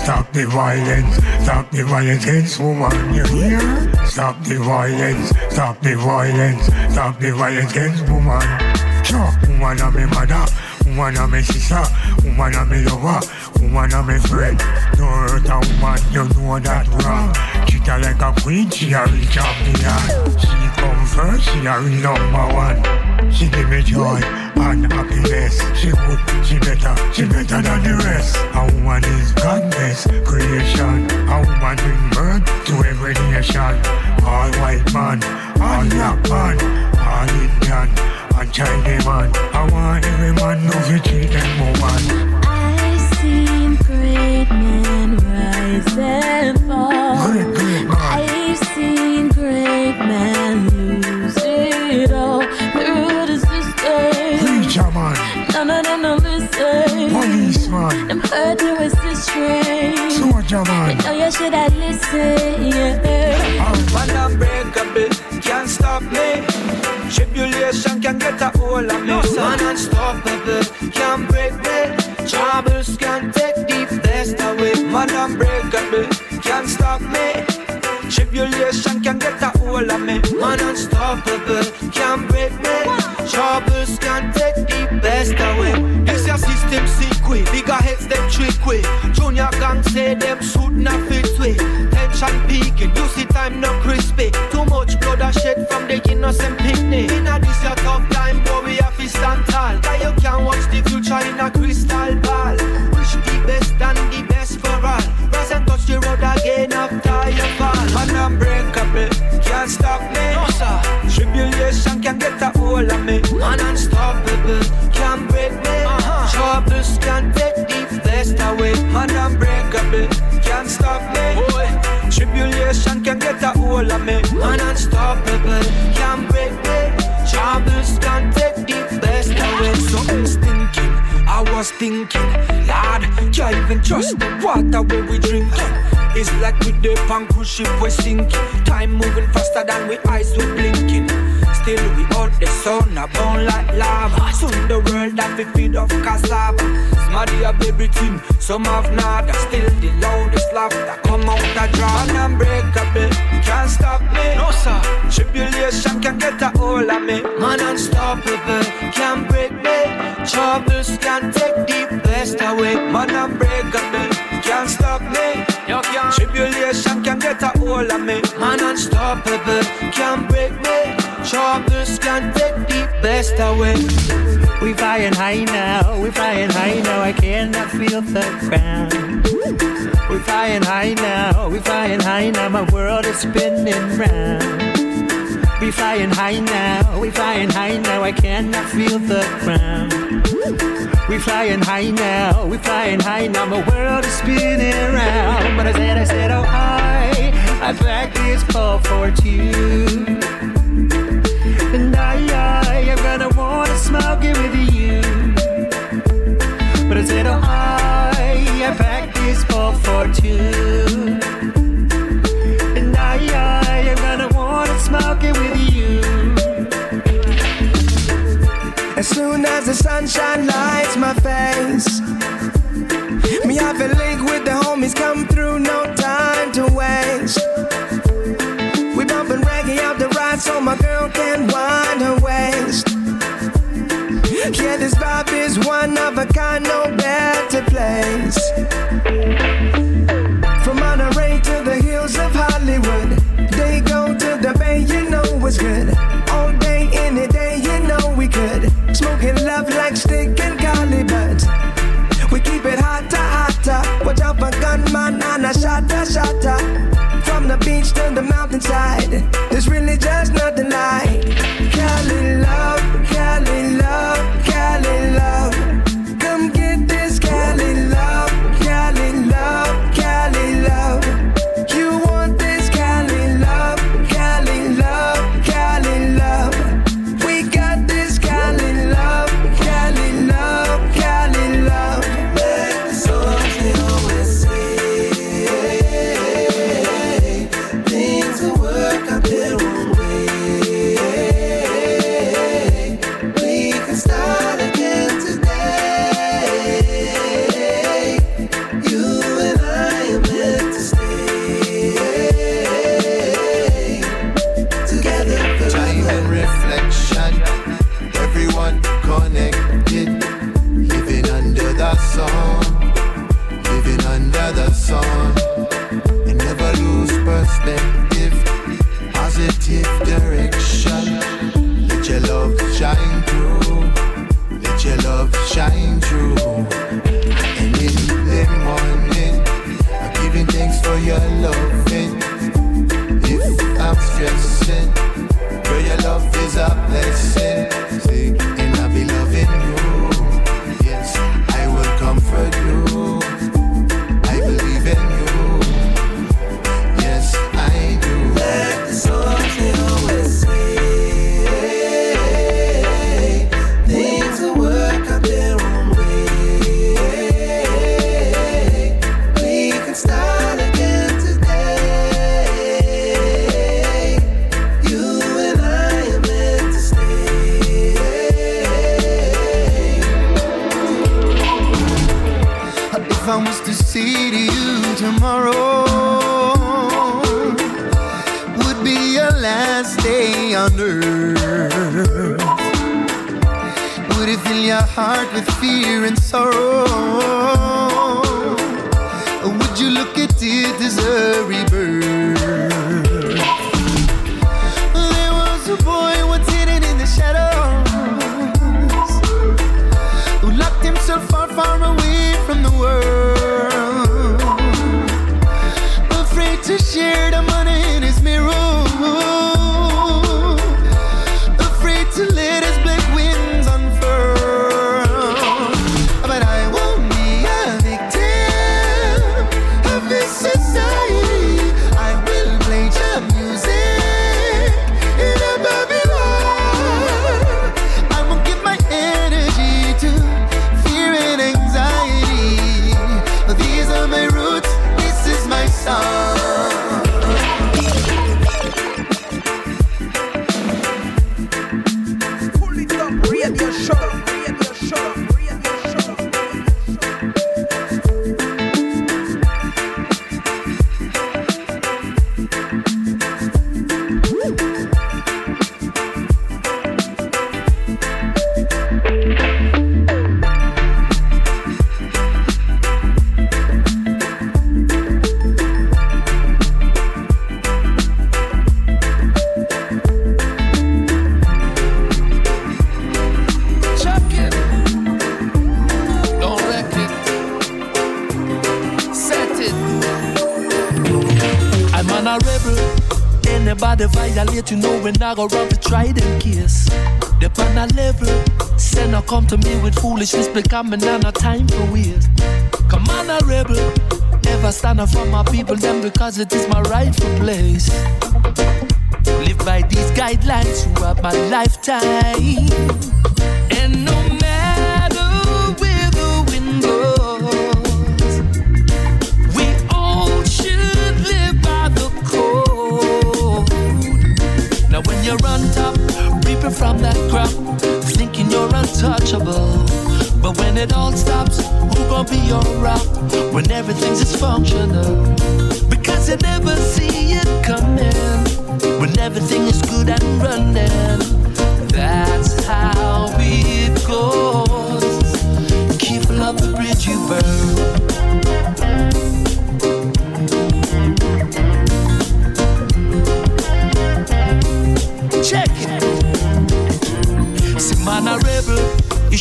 Stop the violence, stop the violence against woman, you hear? Stop the violence, stop the violence, stop the violence against woman. Sure, woman my mother, woman are my sister, woman are my lover, woman are my friend. Don't hurt a woman, you know that wrong. Treat her like a queen, she a real champion. She come first, she a real number one. She give me joy and happiness. She good, she better, she better than the rest. A woman is God's creation. A woman bring birth to every nation. All white man, all black man, all Indian, and Chinese man. I want every man know to treat them oh woman. I've seen great men rise and fall. Great, great man. I seen great men lose policeman, Them hurt you is the strain. soldier man. You know you should have listened. Yeah. Man unbreakable, can't stop me. Tribulation can get a hold of me. Man unstoppable, can't break me. Troubles can take the best away. Man unbreakable, can't stop me. Tribulation can get a hold of me. Man unstoppable, can't break me. Troubles can take the best away. Your system secret, bigger heads them trick way. Junior gang say them should not fit way. Tension peaking, you see time not crispy. Too much blood a shed from the innocent picnic. In a this your tough time, boy we have to stand tall. Cause you can watch the future in a crystal ball. Wish the best and the best for all. Rise and touch the road again after you fall. Man unbreakable, can't stop me. No sir. Tribulation can get a hold of me. Man unstoppable, can get a hold of me. Man unstoppable, can't break me. Troubles can't take the best away. Something stinking. I was thinking, Lord, can't even trust the water where we drinking. It's like we dip on cruise ship, we're sinking. Time moving faster than we eyes we blinking. Still we out the sun, a burn like lava. Soon the world that we feed off cassava. Smarty have everything, some have nada. Still the loudest laughter come out the drum. Man unbreakable, can't stop me. No sir, tribulation can get a hold of me. Man unstoppable, can't break me. Troubles can take the best away. Man unbreakable, can't stop me. You can't. Tribulation can get a hold of me. Man unstoppable, can't break me. Troubles can take the best away. We flying high now, we flying high now, I cannot feel the ground. We flying high now, we flying high now, my world is spinning round. We flying high now, we flying high now, I cannot feel the ground. We flying high now, we flying high now, my world is spinning round. But I said, I said, oh I, I this ball for two. I, I, gonna wanna smoke it with you. But I said, oh I, I packed this ball for two. And I, I, I'm gonna wanna smoke it with you. As soon as the sunshine lights my face, me have a link with the homies come through, no time to waste. So my girl can wind her waist. Yeah, this vibe is one of a kind, no better place. From Monterey to the hills of Hollywood, they go to the bay, you know it's good. All day, any day, you know we could. Smoking love like stick and collie buds. We keep it hotter, hotter. Watch out for gunman and a shotter, shotter. The beach to the mountainside, there's really just nothing like Cali love, heart with fear and sorrow? When I go run to try them case. They on a level. Send or come to me with foolishness, becoming on a time for waste. Come on a rebel. Never stand up for my people, them because it is my rightful place. Live by these guidelines throughout my lifetime. Untouchable. But when it all stops, who gon' be your rock when everything's dysfunctional? Because you never see it coming when everything is good and running. That's how it goes. Keep of the bridge you burn. Check it. See, man, a rebel.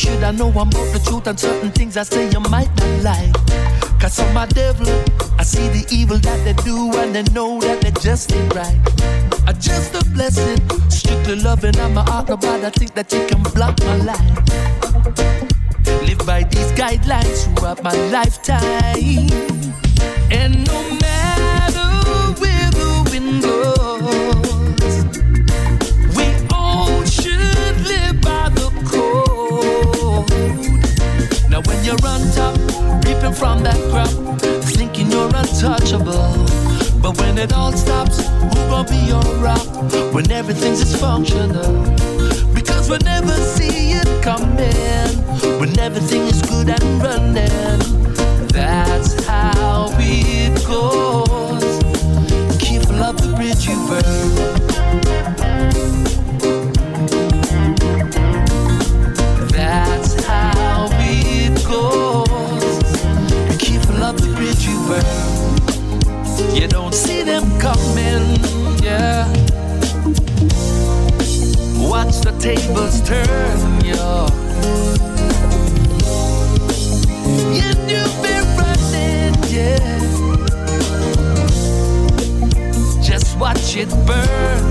Should have know I'm about the truth and certain things I say you might not like. Cause I'm a devil. I see the evil that they do and they know that they just ain't right. I just a blessing, strictly loving. I'm a heart, nobody think that you can block my life. Live by these guidelines throughout my lifetime. And when it all stops, who gon' be your rock when everything's dysfunctional? Because we never see it coming when everything is good and running. That's how it goes. Careful of the bridge you burn. That's how it goes. Careful of the bridge you burn. You don't see them coming, yeah. Watch the tables turn, yeah. And you've been running, yeah. Just watch it burn.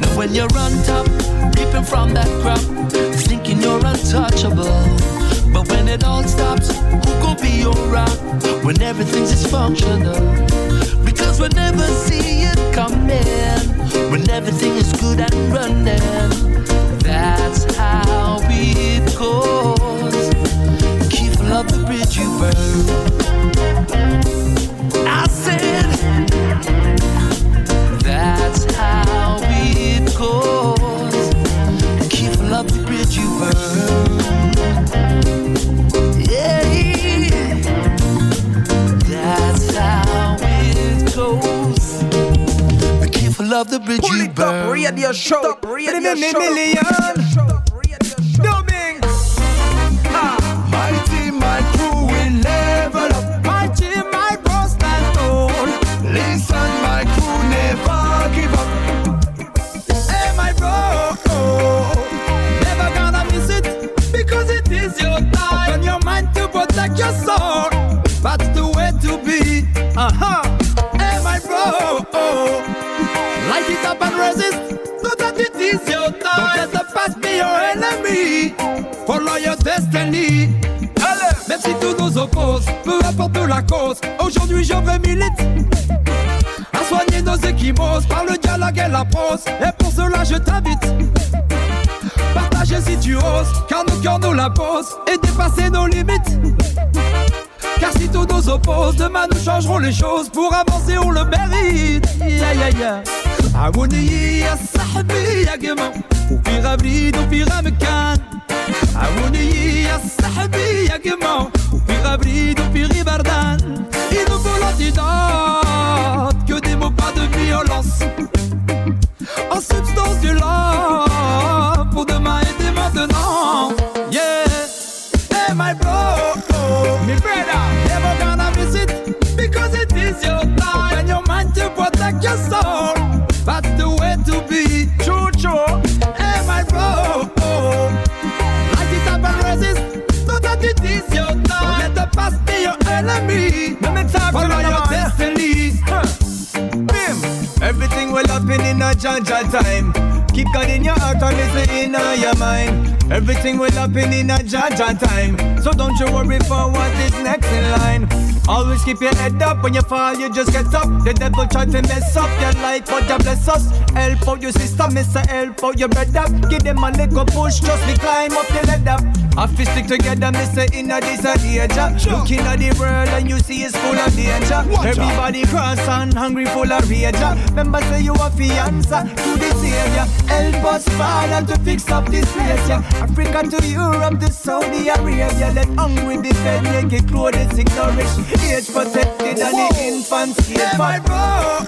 Now when you're on top, dipping from that crop, thinking you're untouchable. But when it all stops, who gon' be rock when everything's dysfunctional? Because we never see it coming when everything is good and running. That's how it goes. Careful of the bridge you burn. I of the bridge Pull you it burn. up, radio show, radio Million, show. million. Resist. So that it is your time. Don't let the past be destiny. Même si tout nous oppose, peu importe la cause, aujourd'hui je veux milite à soigner nos échymoses par le dialogue et la prose. Et pour cela, je t'invite. Partager si tu oses, car nos cœurs nous l'imposent et dépasser nos limites. Car si tout nous oppose, demain nous changerons les choses pour avancer, on le mérite. Yeah, yeah, yeah. عاوني يا صاحبي يا جماعة وفي غبريد وفي غمكان عاوني يا صاحبي يا جماعة وفي غبريد وفي غبردان Il nous faut l'antidote Que des mots pas de violence En substance du your soul. That's the way to be True, true Hey my bro Light it up and resist So that it is your time. Don't let the past be your enemy. Follow your destiny. Bim. Everything will happen in a Jah Jah time. Keep God in your heart and listen in your mind. Everything will happen in a Jah Jah time. So don't you worry for what is next in line. Always keep your head up when you fall, you just get up. The devil try to mess up your life, but God bless us. Help out your sister, miss help out your brother. Give them a little push, just we climb up the ladder. Have to stick together, miss in a this a danger. Looking at the world and you see it's full of danger. Everybody cross and hungry, full of rage. Remember say you a fiance to the savior. Help us Father to fix up this place. Yeah. Africa to Europe to Saudi Arabia. Let hungry defend, make it clothes ignorance. Age protected and the infants care Hey, my bro,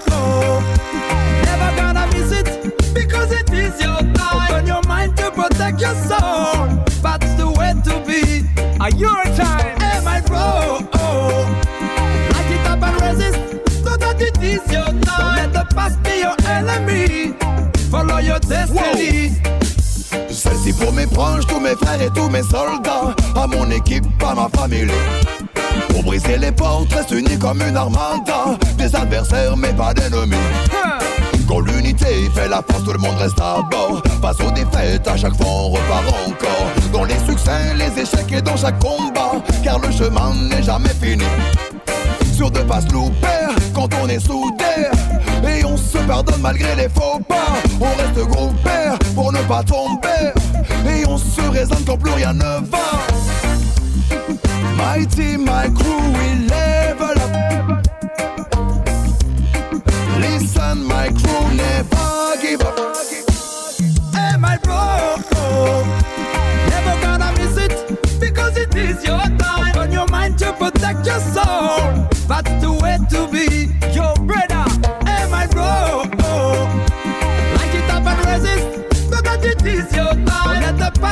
never gonna miss it because it is your time. Open your mind to protect your soul. That's the way to be. A your time. Hey, my bro, tous mes frères et tous mes soldats. À mon équipe, à ma famille. Pour briser les portes, reste unis comme une armada. Des adversaires, mais pas d'ennemis. Quand l'unité fait la force, tout le monde reste à bord. Face aux défaites, à chaque fois on repart encore. Dans les succès, les échecs et dans chaque combat. Car le chemin n'est jamais fini. Sûr de pas se louper quand on est soudés. Et on se pardonne malgré les faux pas. On reste groupés pour ne pas tomber. Et on se raisonne quand plus rien ne va. Team, my crew, we level up. Listen, my crew, never give up. Hey, my bro, never gonna miss it because it is your time. Open your mind to protect your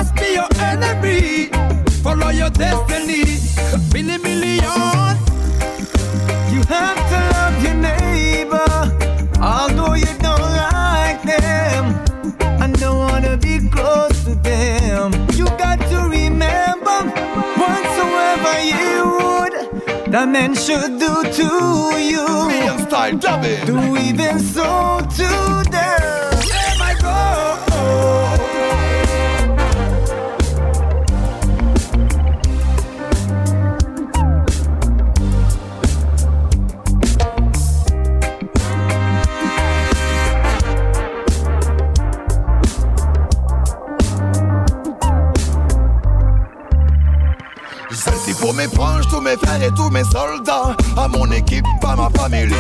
past be your enemy. Follow your destiny. Billy million. You have to love your neighbor, although you don't like them and don't wanna be close to them. You got to remember, whatsoever you would, the men should do to you. Do even so to Pour mes proches, tous mes frères et tous mes soldats, à mon équipe, à ma famille.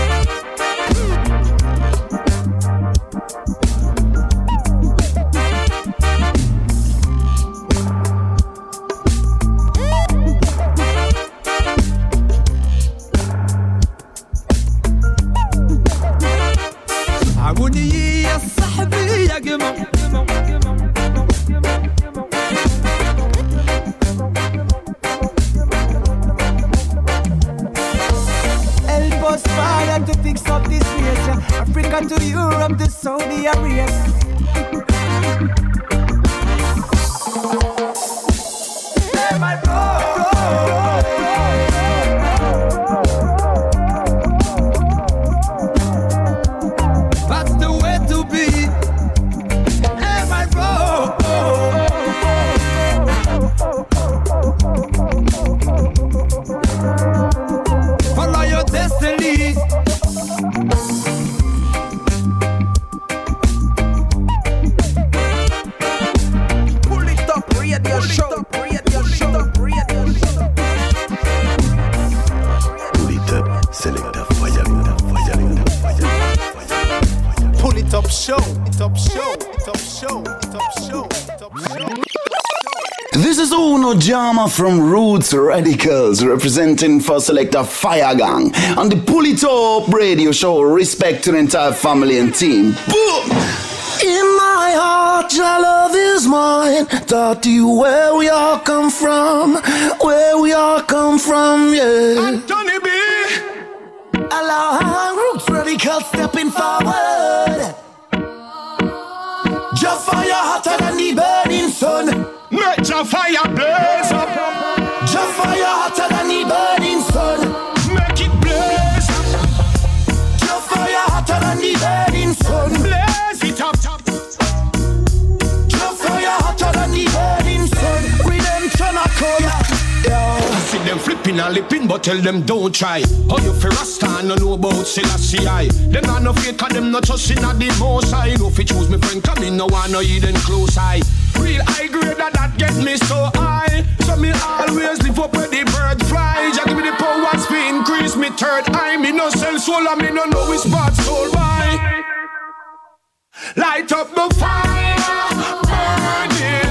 Jama from Roots Radicals representing for Selector Fire Gang on the Pull It Up radio show. Respect to the entire family and team. Boom! In my heart, your love is mine. Taught you where we all come from, where we all come from, yeah. Johnny B. Allow roots radical stepping forward. Just fire hotter than the burning sun. Make your fire blaze up. Just fire hotter than burning Flipping and lipping, but tell them don't try. How you fi rasta no know about Selassie I. Them not no fake, them not trust in a the most I. No fi choose me friend, come in, no one no hidden close eye. Real high grade that, that get me so high. So me always live up where the bird fly. Just give me the power, fi increase me third eye. Me no sell soul, and me no know which part soul by. Light up the fire, burning fire.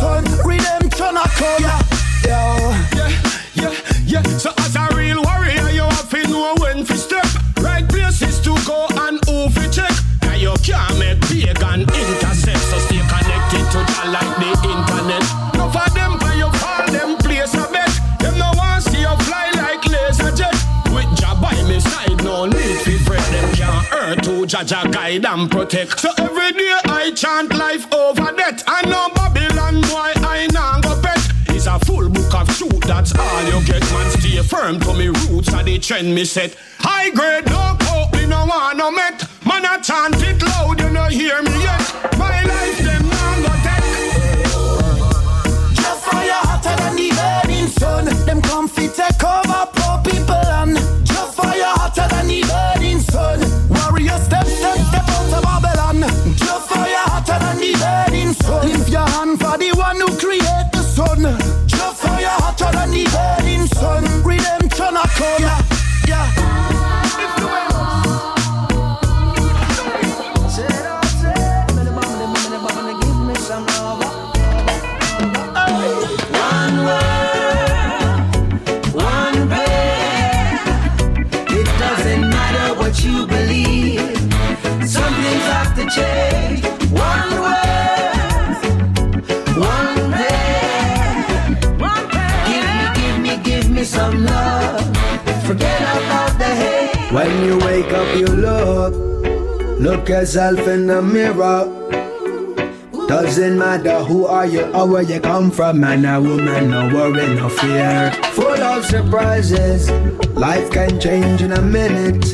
Sun. Redemption a come. Yeah, yeah, yeah, yeah. So as a Jah Jah guide and protect. So every day I chant life over death. I know Babylon boy, I nah go pet. It's a full book of truth, that's all you get. Man, stay firm to me roots, are the trend me set. High grade, no coke, me no want no met. Man, I chant it loud, you no hear me yet. My life, them nah go take. just fire hotter than the burning sun. Them come fit take over poor people and just fire hotter than the burning sun. Your hand for the one who create the sun. Just fire hotter than the burning sun. Redemption a come. Yeah, prayer. It doesn't matter what you believe. Some things have to change. When you wake up, you look, look yourself in the mirror. Doesn't matter who are you or where you come from, man or woman, no worry, no fear. Full of surprises, life can change in a minute.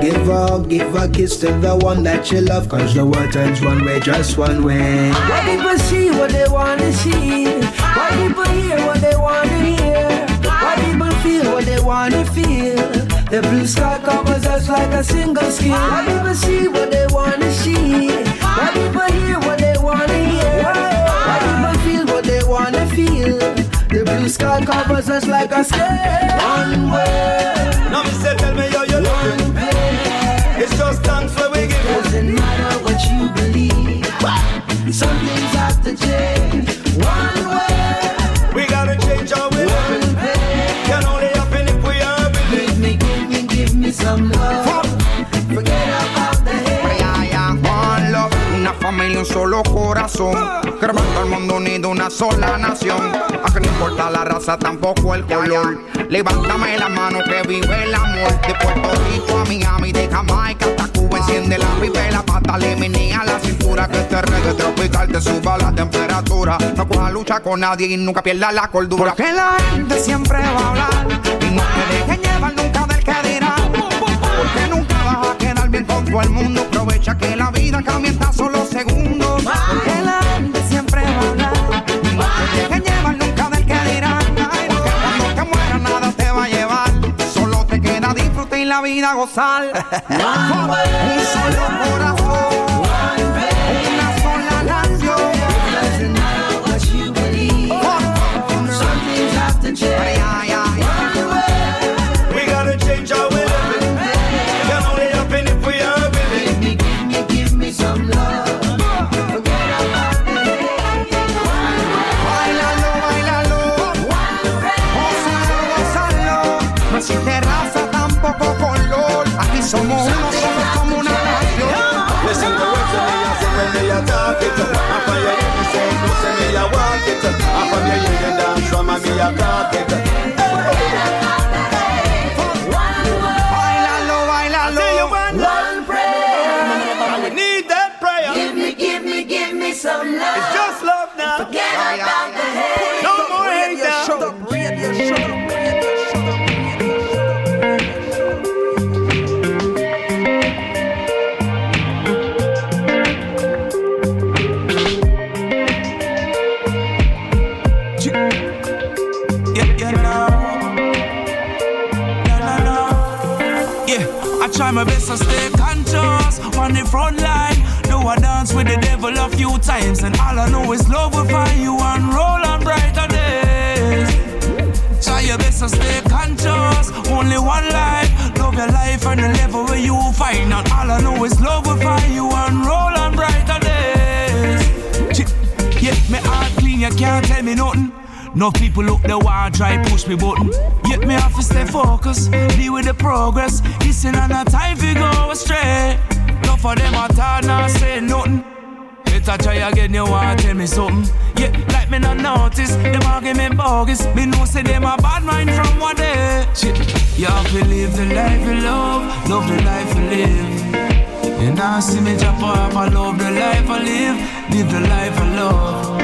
Give a, give a kiss to the one that you love, cause the world turns one way, just one way. Why people see what they wanna see? Why people hear what they wanna hear? Why people feel what they wanna feel? The blue sky covers us like a single skin. Ah. Why people see what they wanna see? Ah. Why people hear what they wanna hear? Ah. Why people feel what they wanna feel? The blue sky covers us like a skin. One way. Now me say, tell me how you looking. It's just thanks where we give. Doesn't matter what you believe. Some things have to change. One love, una familia, un solo corazón. Cremando al mundo unido, una sola nación. A que no importa la raza, tampoco el color. Levántame la mano que vive el amor. De Puerto Rico a Miami, de Jamaica hasta Cuba. Enciende la pipa la pata, le menea la cintura. Que este reggae tropical te suba la temperatura. No coja lucha con nadie y nunca pierda la cordura. Porque la gente siempre va a hablar. Y no te dejen llevar a quedar bien con todo el mundo. Aprovecha que la vida cambia en tan solo segundos. Porque la gente siempre va a hablar. No te nunca del que dirá. Porque cuando te mueras nada te va a llevar. Solo te queda disfrutar y la vida gozar. Un solo corazón. And all I know is love will find you and roll on brighter days. Try your best to stay conscious. Only one life. Love your life and the level where you find. And all I know is love will find you and roll on brighter days. Yeah, me heart clean, you can't tell me nothing. No people look the want try push me button. Yet me have to stay focused, deal with the progress. Listen and a time we go astray. No for them at all, not say nothing. Better try again, you want to tell me something. Yeah, like me not notice, them argument bogus. Me know say them a bad mind from one day. Shit, you have to live the life you love, love the life you live. You now see me drop off, I love the life I live, live the life I love.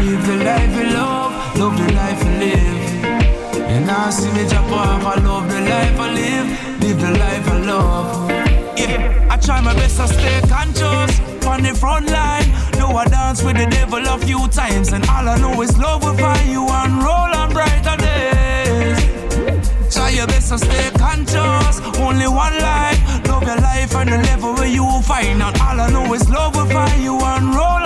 Live the life you love, love the life you live. You now see me drop off, I love the life I live, live the life I love. Yeah, I try my best to stay conscious on the front line. Know I dance with the devil a few times, and all I know is love will find you and roll on brighter days. Try your best to stay conscious. Only one life. Love your life and the level where you find. And all I know is love will find you and roll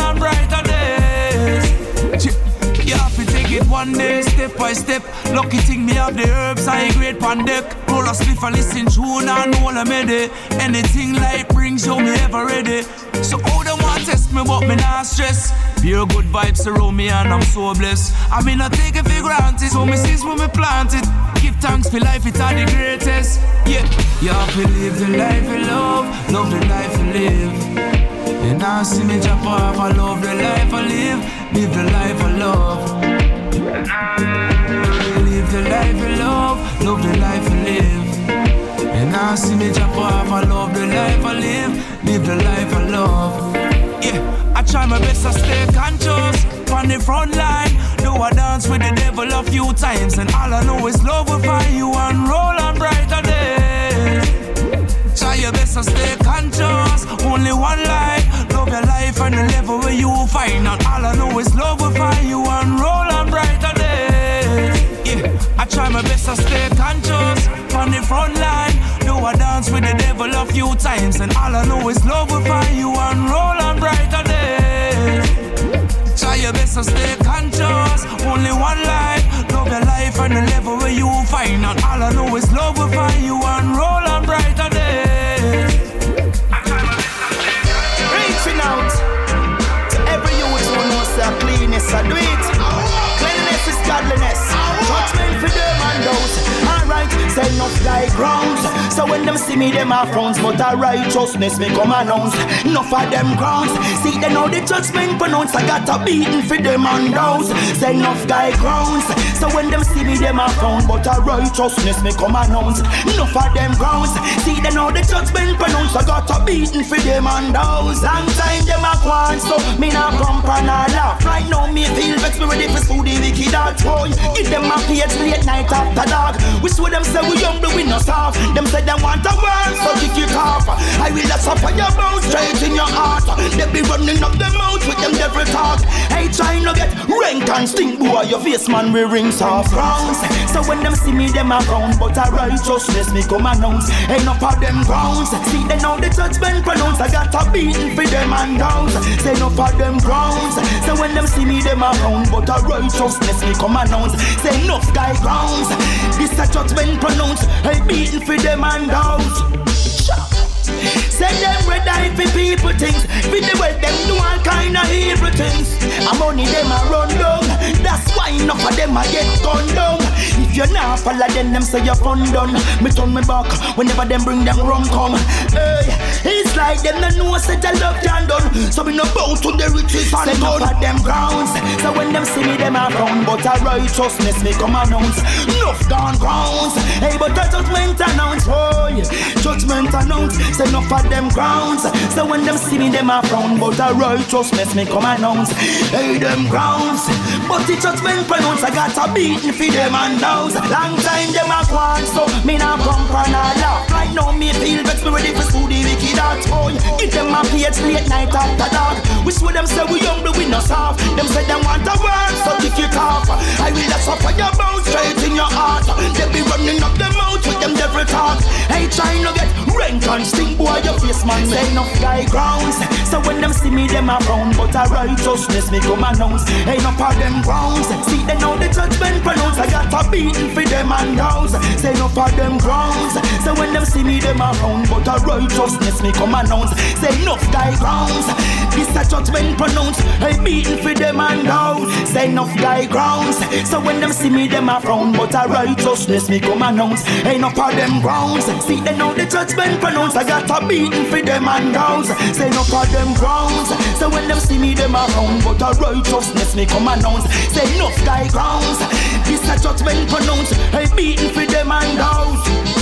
one day, step by step. Lucky thing me have the herbs, I great pan deck. Roll a spliff and listen tune and all I made it. Anything life brings you me ever ready. So all them want test me, but me not stress. Pure good vibes around me and I'm so blessed. I mean I take it for granted, so me sees when me plant it. Give thanks for life, it's all the greatest. Yeah, you have to live the life you love, love the life you live. You now see me jump off, I love the life I live, live the life I love. Live the life you love, love the life you live. And now see me jump off, I love the life I live, live the life I love. Yeah, I try my best to stay conscious on the front line. Do I dance with the devil a few times, and all I know is love will find you and roll on brighter days. Try your best to stay conscious, only one life. Love your life and the level where you find, and all I know is love will find you and roll on brighter days. Yeah, I try my best to stay conscious on the front line. Do I dance with the devil a few times, and all I know is love will find you and roll on brighter days. Try your best to stay conscious, only one life. Love your life and the level where you will find, and all I know is love will find you and roll on brighter days. Out to every youth who knows their cleanness, I do it. Cleanliness is godliness. Judgment for them and those. Alright, say enough like grounds. So when them see me, them are frowns, but a righteousness me come announce. Enough of them grounds. See they know the judgment pronounced. I got a beating for them and those. Say enough guy grounds. So when them see me, them are frowns, but a righteousness me come announce. Enough of them grounds. See they know the judgment pronounced. I got a beating for them and those. Long time them a gone, so me not bump and a laugh. Right now me feel vexed, me ready for school the wicked dog boy. Give them a page late night after dark. We swear them say we but we no soft. Them say them want a world, so kick it off. I will suffer your mouth straight in your heart. They be running up their mouth with them devil talk. Hey, trying to get rank and stink, boy. Your face man we rings off rounds. So when them see me, them a round, but a righteousness me come announce. Enough of them grounds. See they know the judgment pronounced. I got a beating for them and downs. Say enough of them grounds. So when them see me, them a round, but a righteousness me come announce. Say enough guy grounds. This a judgment pronounced. Hey, beating for them and downs. Say them red eye for people things. With the way them do all kind of evil things. And money them a run down. That's why enough of them a get gunned down. If you're not follow them, them say you're fun done. Me turn me back whenever them bring them rum come. Hey, it's like them no know such a love can done. So we no bow to the riches and gun. of them grounds. So when them see me, them a frown. But a righteousness me come announce. Enough gone grounds. Hey, but a judgment announce. Oh, yeah. Judgment announce. Say enough of them grounds. So when them see me, them a frown. But a righteousness me come announce. Hey, them grounds. But the judgment pronounce. I got a beating for them and those. Long time them a gone. So me not come for no laugh. Right now me feel vexed. Me ready for school the wicked. Oh, yeah. Give them a page late night after dark. We swear them say we young, but we no soft. Them say them want a world, so kick it off. I will let suffer your mouth straight in your heart. They be running up them face man say enough guy grounds. So when them see me, them a frown, but a righteousness me come announce. Ain't no of them grounds. See they know the judgment pronounce. I got a beating for them and house. Say no of them grounds. So when them see me, them a frown, but a righteousness me come announce. Say enough guy grounds. This a judgment pronounce. Hey, beating for them and house. Say enough guy grounds. So when them see me, them a frown, but a righteousness me come announce. Ain't no of them grounds. See they know the judgment pronounce. I got a beating for them and house. Say no of them grounds. So when them see me, them a frown, but a righteousness me come announce. Say enough guy grounds. This a judgment pronounce. Hey, beating for them and house.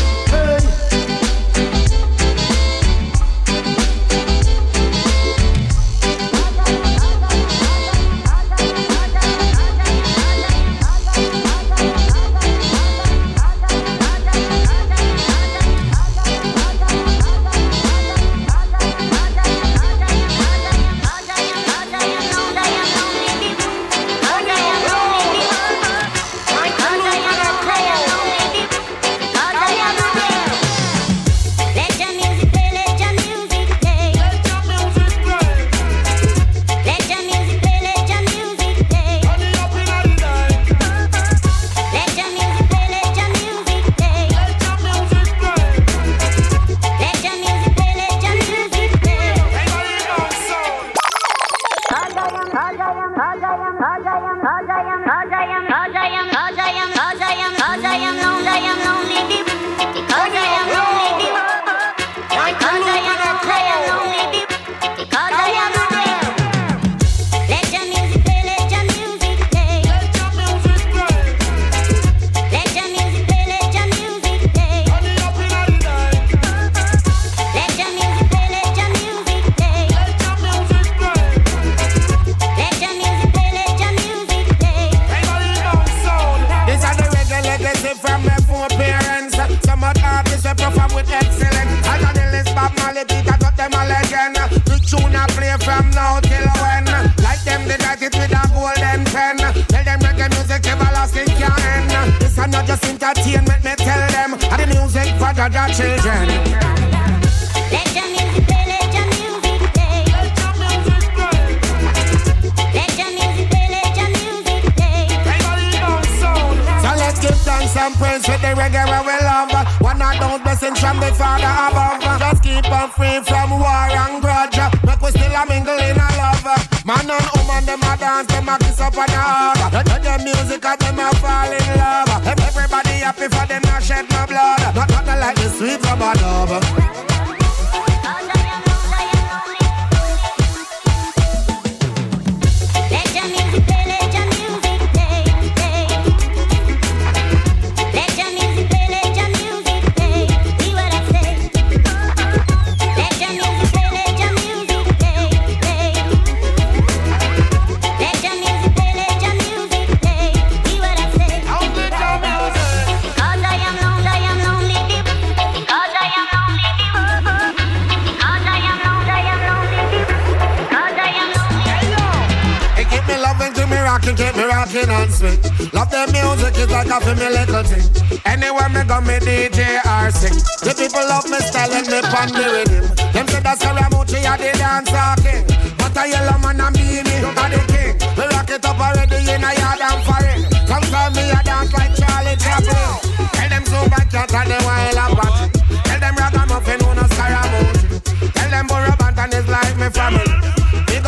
Love the music, it's like a me little thing. Anywhere me go, me DJ or sing. The people love me style and me pan the rhythm. Them say that Saramucci, a the dancer king. But a yellow man a me, me are the king. We rock it up already in a yard and foreign. Sometimes me a dance like Charlie Chaplin. Tell them so back cat and the wild up at Tell them ragamuffin, who no Saramucci. Tell them Burabant and like me family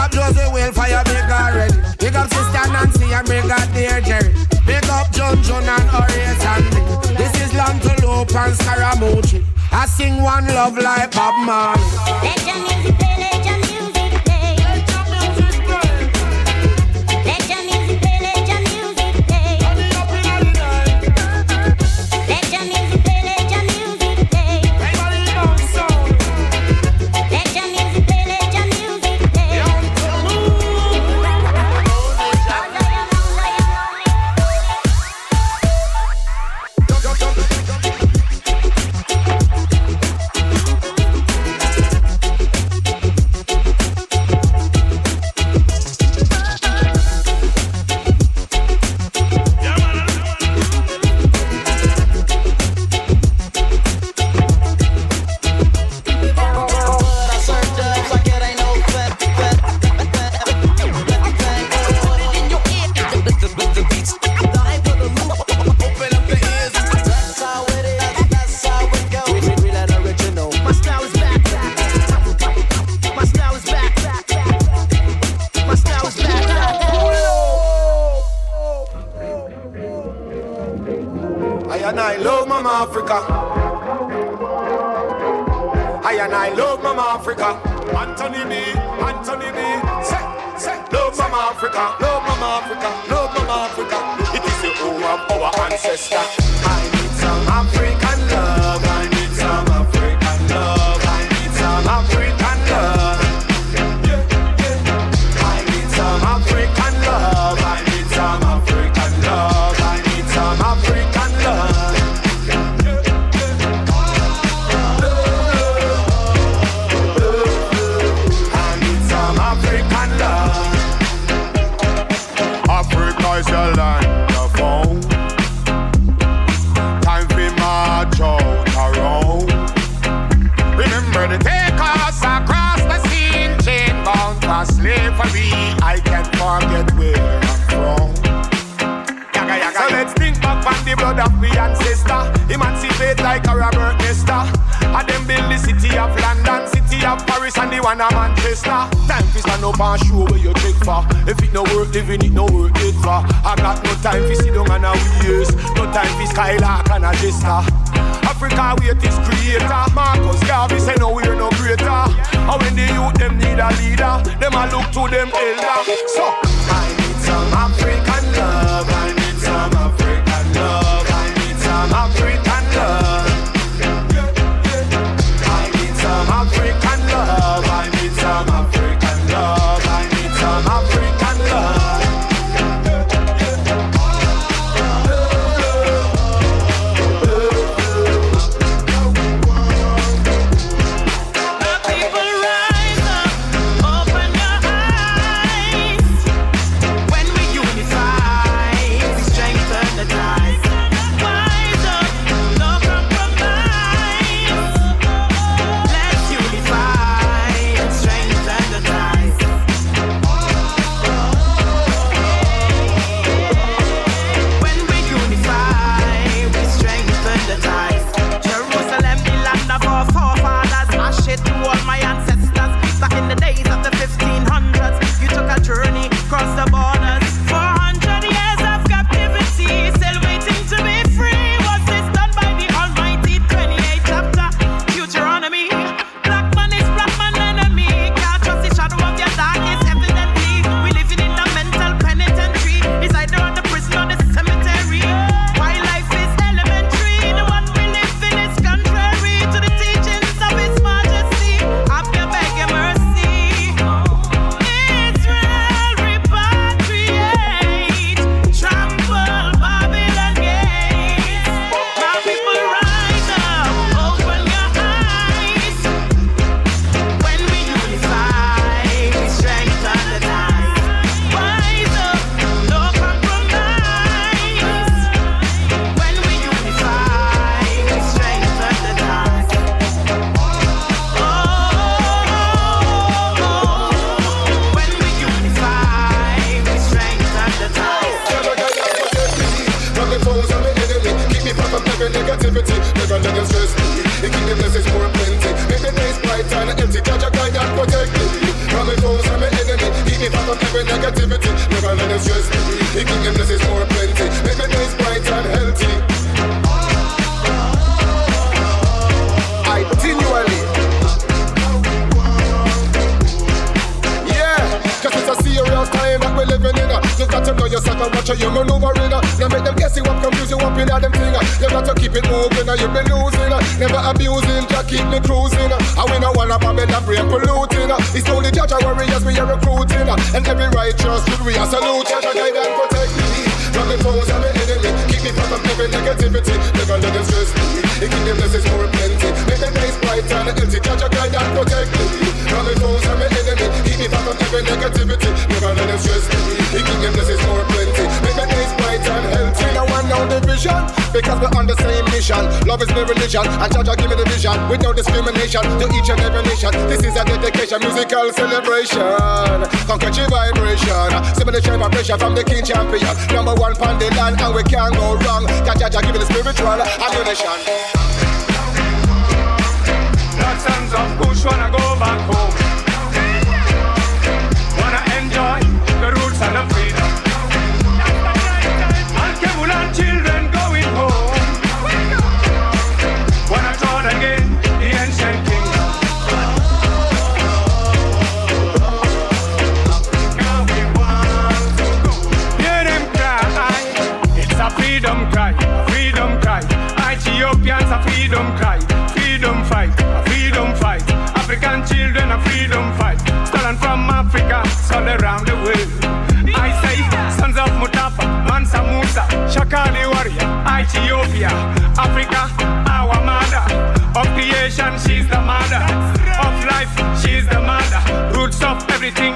up Josie your big already. Big up Sister Nancy and big up dear Jerry. Big up John John and Horace and me. This is Lantelope and Scaramucci. I sing one love like Bob Marley. Let your music play,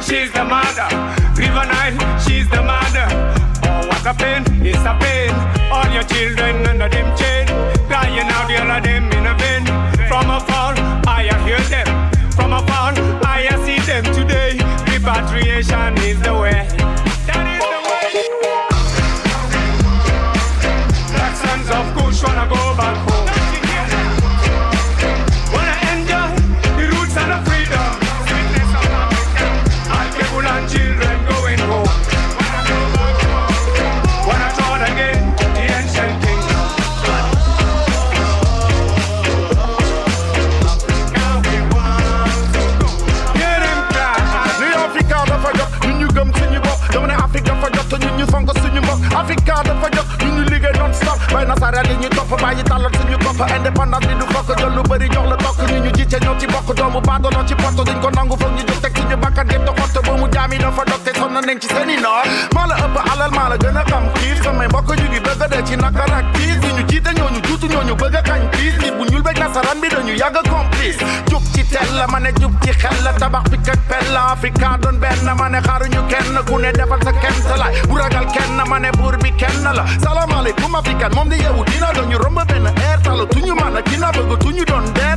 she's the mother. River she's the mother. Oh, what a pain, it's a pain. All your children bopp indépendance bi jël lu bëri jox la ñu jiite ñoo ci bokk doomu baadoloo ci poto duñ ko nangu foog ñu jóg teg suñu bakkan doxoon te ba mu jaam yi dafa dog te sonn nañ ci noor maa la alal maa la gën a xam xiif samay ñu ngi bëgg a dee ci nakar ñu bëgg kañ bu nasaraan bi dañu complice ci tel la ma ci xel la tabax bi kak pel la Afrika doon benn ma ne kenn ku ne defal sa kenn sa bu ragal kenn bi kenn la di yeewu dina doon ñu benn air talo tuñu man ak kina bëgg tuñu doon deer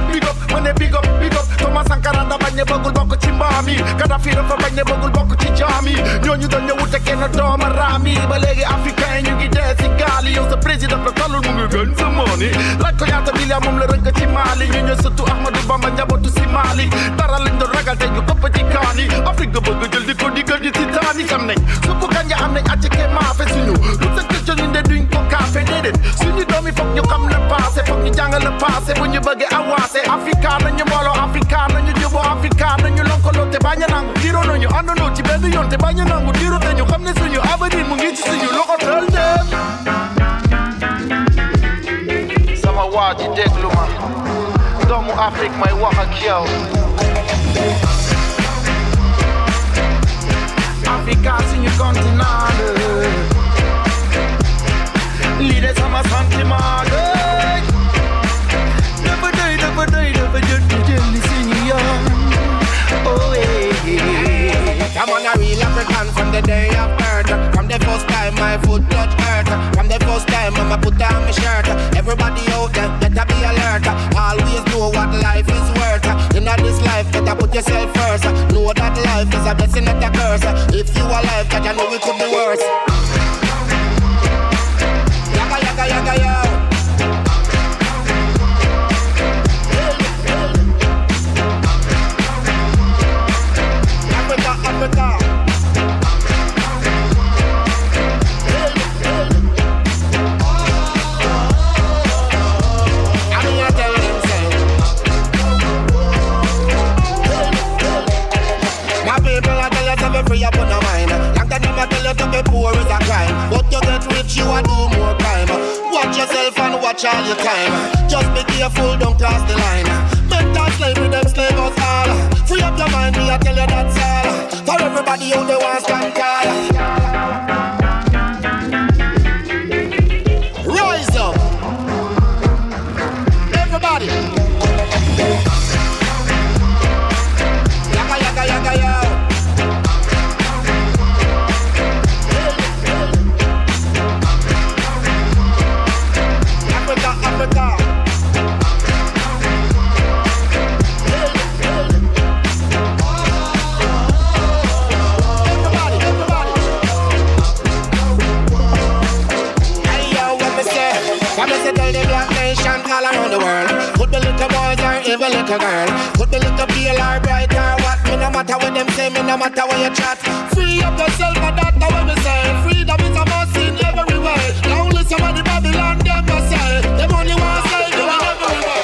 up Thomas Sankara da bañ ne bëggul bokk ci mbaam dafa bañ ne bëggul bokk ci jaam yi ñooñu doon ñëw te kenn dooma raam yi ba léegi africain ñu yi yow sa président la talul mu ngi gën sa mooni laaj ko ñaata milliard moom la rënk ci Mali ñu ñëw surtout Ahmadou Bamba njabootu si Mali dara lañ doon ragal te ñu ëpp ci kaan yi Afrique nga bëgg jël di ko digal di acike maafe suñu lu sa këcco ñu ne duñ ko kaafe déedéet suñu doom yi foog ñu le passé foog ñu jàng le passé bu ñu bëggee avancé Africa nañu mbooloo Africa nañu juboo Africa nañu lonkaloo te bañ a nangu diiroo nañu àndandoo ci benn yoon te bañ a nangu diiroo te ñu xam ne suñu avenir mu ngi ci suñu loxo tël dem sama waa ji déglu ma doomu Afrique may wax ak yow Africa suñu continent. La I'm on a real African from the day of birth. From the first time my foot touch earth. From the first time I'ma put on my shirt. Everybody out there better be alert. Always know what life is worth. In this life, better put yourself first. Know that life is a blessing, not a curse. If you alive, that you know it could be worse. free up on a mine. Long time I tell you to be poor is a crime. But you get rich, you are do more crime. Watch yourself and watch all your time. Just be careful, don't cross the line. Mental slavery, them slave us all. Free up your mind, me I tell you that's all. For everybody who they want stand tall. Boys or little girl. Could be little pale or bright or what. Me no matter what them say. Me no matter what you chat. Free up yourself, and that's what me say. Freedom is a must in every way. Now listen what the Babylon them a say. Them only want say you in every way.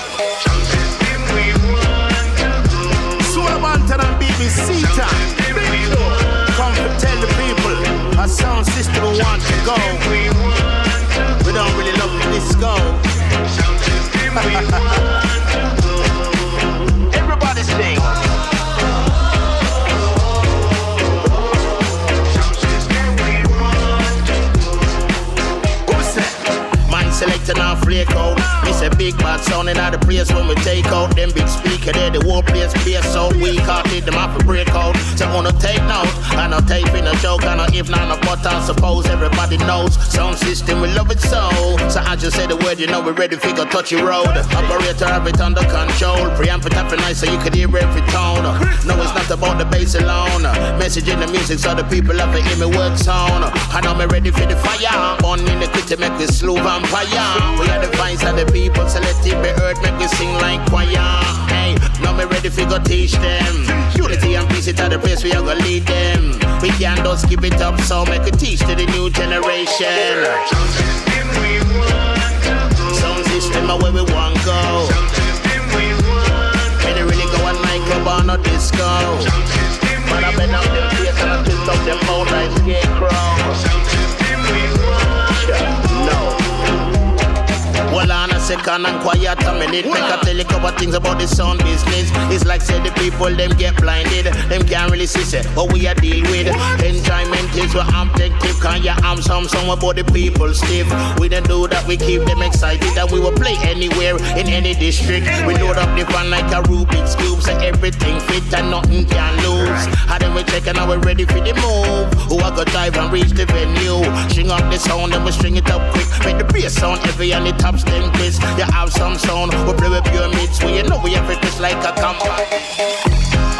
Swamanta and BBC time. Come to tell the people our sound system we want to go. We don't really love the disco. selecting Me say big bad sound in the place when we take out them big speaker there. The whole place place so weak hearted them have to break out. So wanna take note. I know tape in a joke. I know if not a but I suppose everybody knows. Sound system we love it so. So I just say the word you know we ready figure touch your road. Operator have it under control. Preamp it up nice so you can hear every tone. No it's not about the bass alone. Message in the music so the people have to hear me word sound. I know me ready for the fire. Born in the city make this slow vampire. We are the vines of the people, so let it be heard, make it sing like choir. Hey, now me ready for go teach them. Unity and peace it at the place we are gonna lead them. We can't just give it up, so make it teach to the new generation. Sound system are where we want go. You really go on nightclub or no disco? Man, I been out them face and I twist up them mouth like scarecrow. No. Well, a second and quiet a minute. Make I tell you couple things about the sound business. It's like say the people them get blinded. Them can't really see say what we are deal with. Enjoyment is what I'm thinking. Can you am some song about the people stiff? We don't do that. We keep them excited that we will play anywhere in any district. We load up the van like a Rubik's cube, so everything fit and nothing can lose. And then we check and now we're ready for the move. Who I go dive and reach the venue? String up the sound and we string it up quick. Make the bass sound heavy and the tops them You have some sound, we play with pyramids. We you know we have it just like a compact.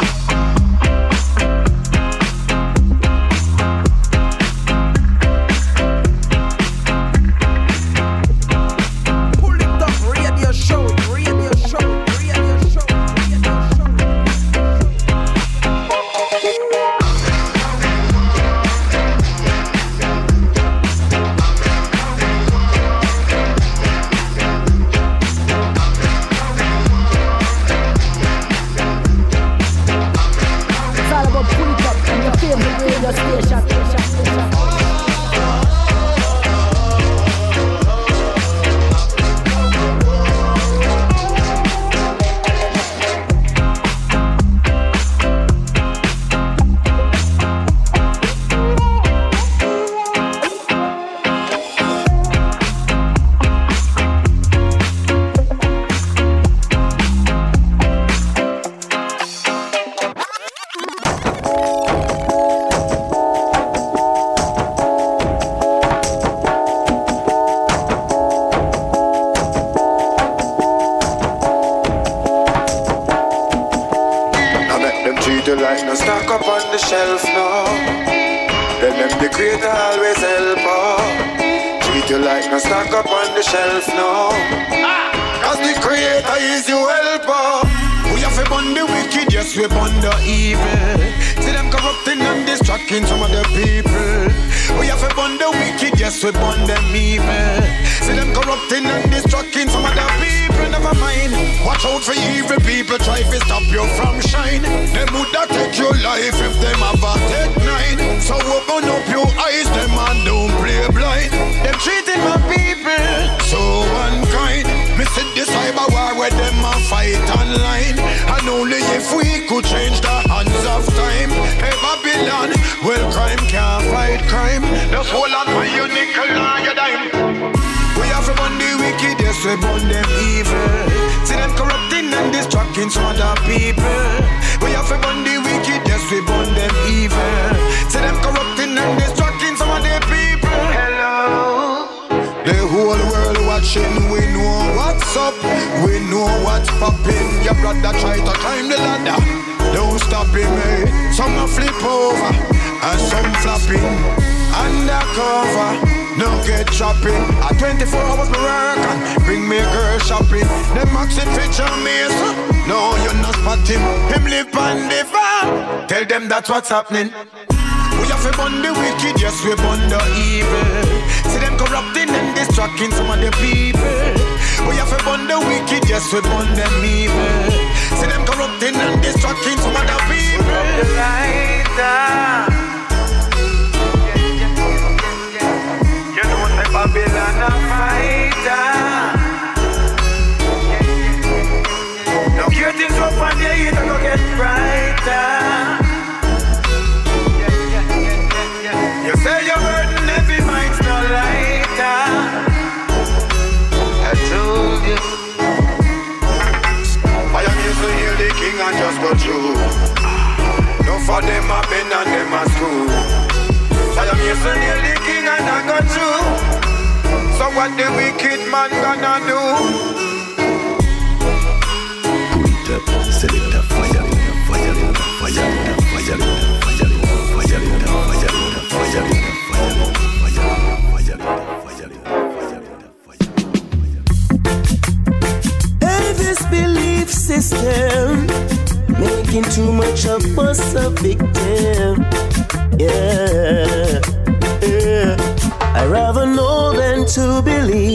Happening.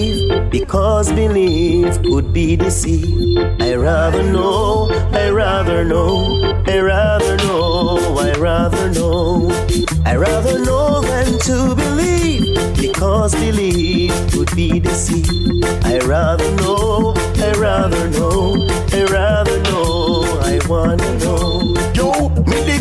Believe, because belief could be deceived. I rather know, I rather know, I rather know, I rather know. I rather know than to believe, because belief could be deceived. I rather know, I rather know, I rather know, I wanna know.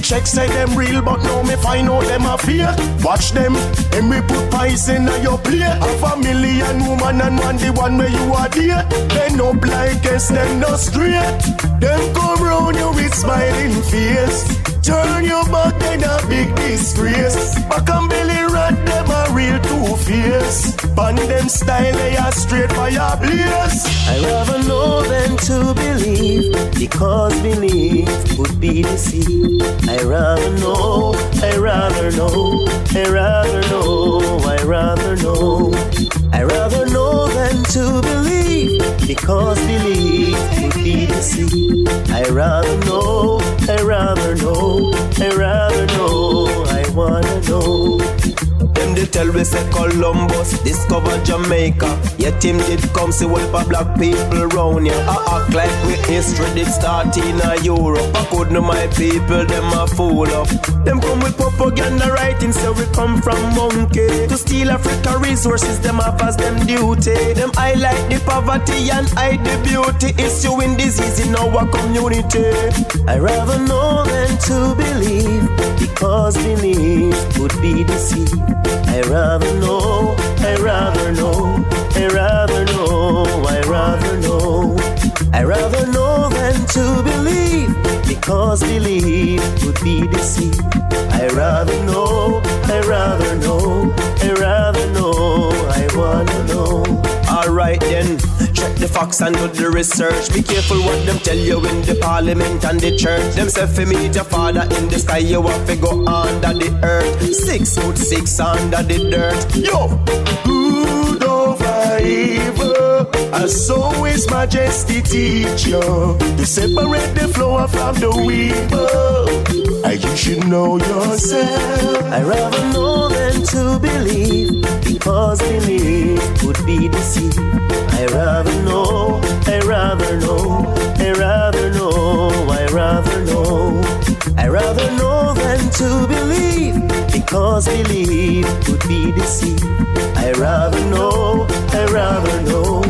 Check say them real, but now me find out them a fear. Watch them, and me put poison on your plate. Half a million woman and one the one where you are dear. They no blind, guess no straight. Them come round you with smiling face. Turn your back, then a big disgrace. Back and belly rat, them a real two-face. Band them style, they are straight fire blaze. I rather know than to believe, because belief would be deceived. I rather know, I rather know, I rather know, I rather know. I rather know than to believe, because belief would be deceived. I rather know, I rather know, I rather know, I wanna know. Them they tell we say Columbus discovered Jamaica. Yet him did come see what black people round here. Act like we history did start in a Europe. I could know my people, them a fool up. Them come with propaganda writing, say we come from monkey. To steal Africa resources, them have as them duty. Them highlight the poverty and hide the beauty. Issuing disease in our community. I rather know than to believe, because belief would be deceived. I rather know, I rather know, I rather know, I rather know. I rather know than to believe, because believe would be deceived. I rather know, I rather know, I rather know, I wanna know. Alright then, check the facts and do the research. Be careful what them tell you in the parliament and the church. Them say fi meet your father in the sky, you have to go under the earth. Six foot six under the dirt. Yo! Good over evil, so is majesty teach you to separate the flower from the weaver. You should know yourself. I rather know than to believe, because belief would be deceived. I rather know, I rather know, I rather know, I rather know. I rather know than to believe, because belief would be deceived. I rather know, I rather know,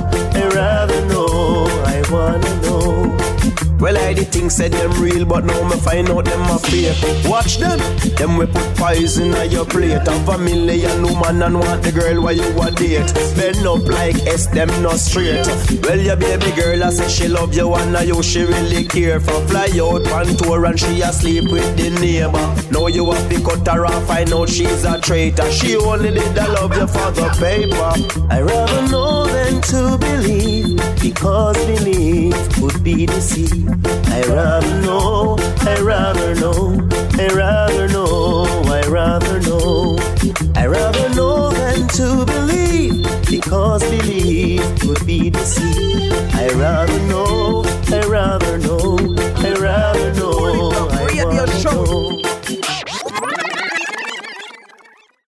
I rather know, I wanna know. Well, I did think said them real, but now me find out them a fake. Watch them, them we put poison on your plate. Have a million woman and want the girl where you a date. Bend up like S, them not straight. Well, your baby girl, I say she love you and I you she really care for. Fly out on tour and she asleep with the neighbor. Now you have to cut her off, I know she's a traitor. She only did the love you for the paper. I rather know than to believe, because belief would be the. I rather know, I rather know, I rather know, I rather know. I rather know than to believe, because belief would be the. I rather know, I rather know, I rather know. I rather know.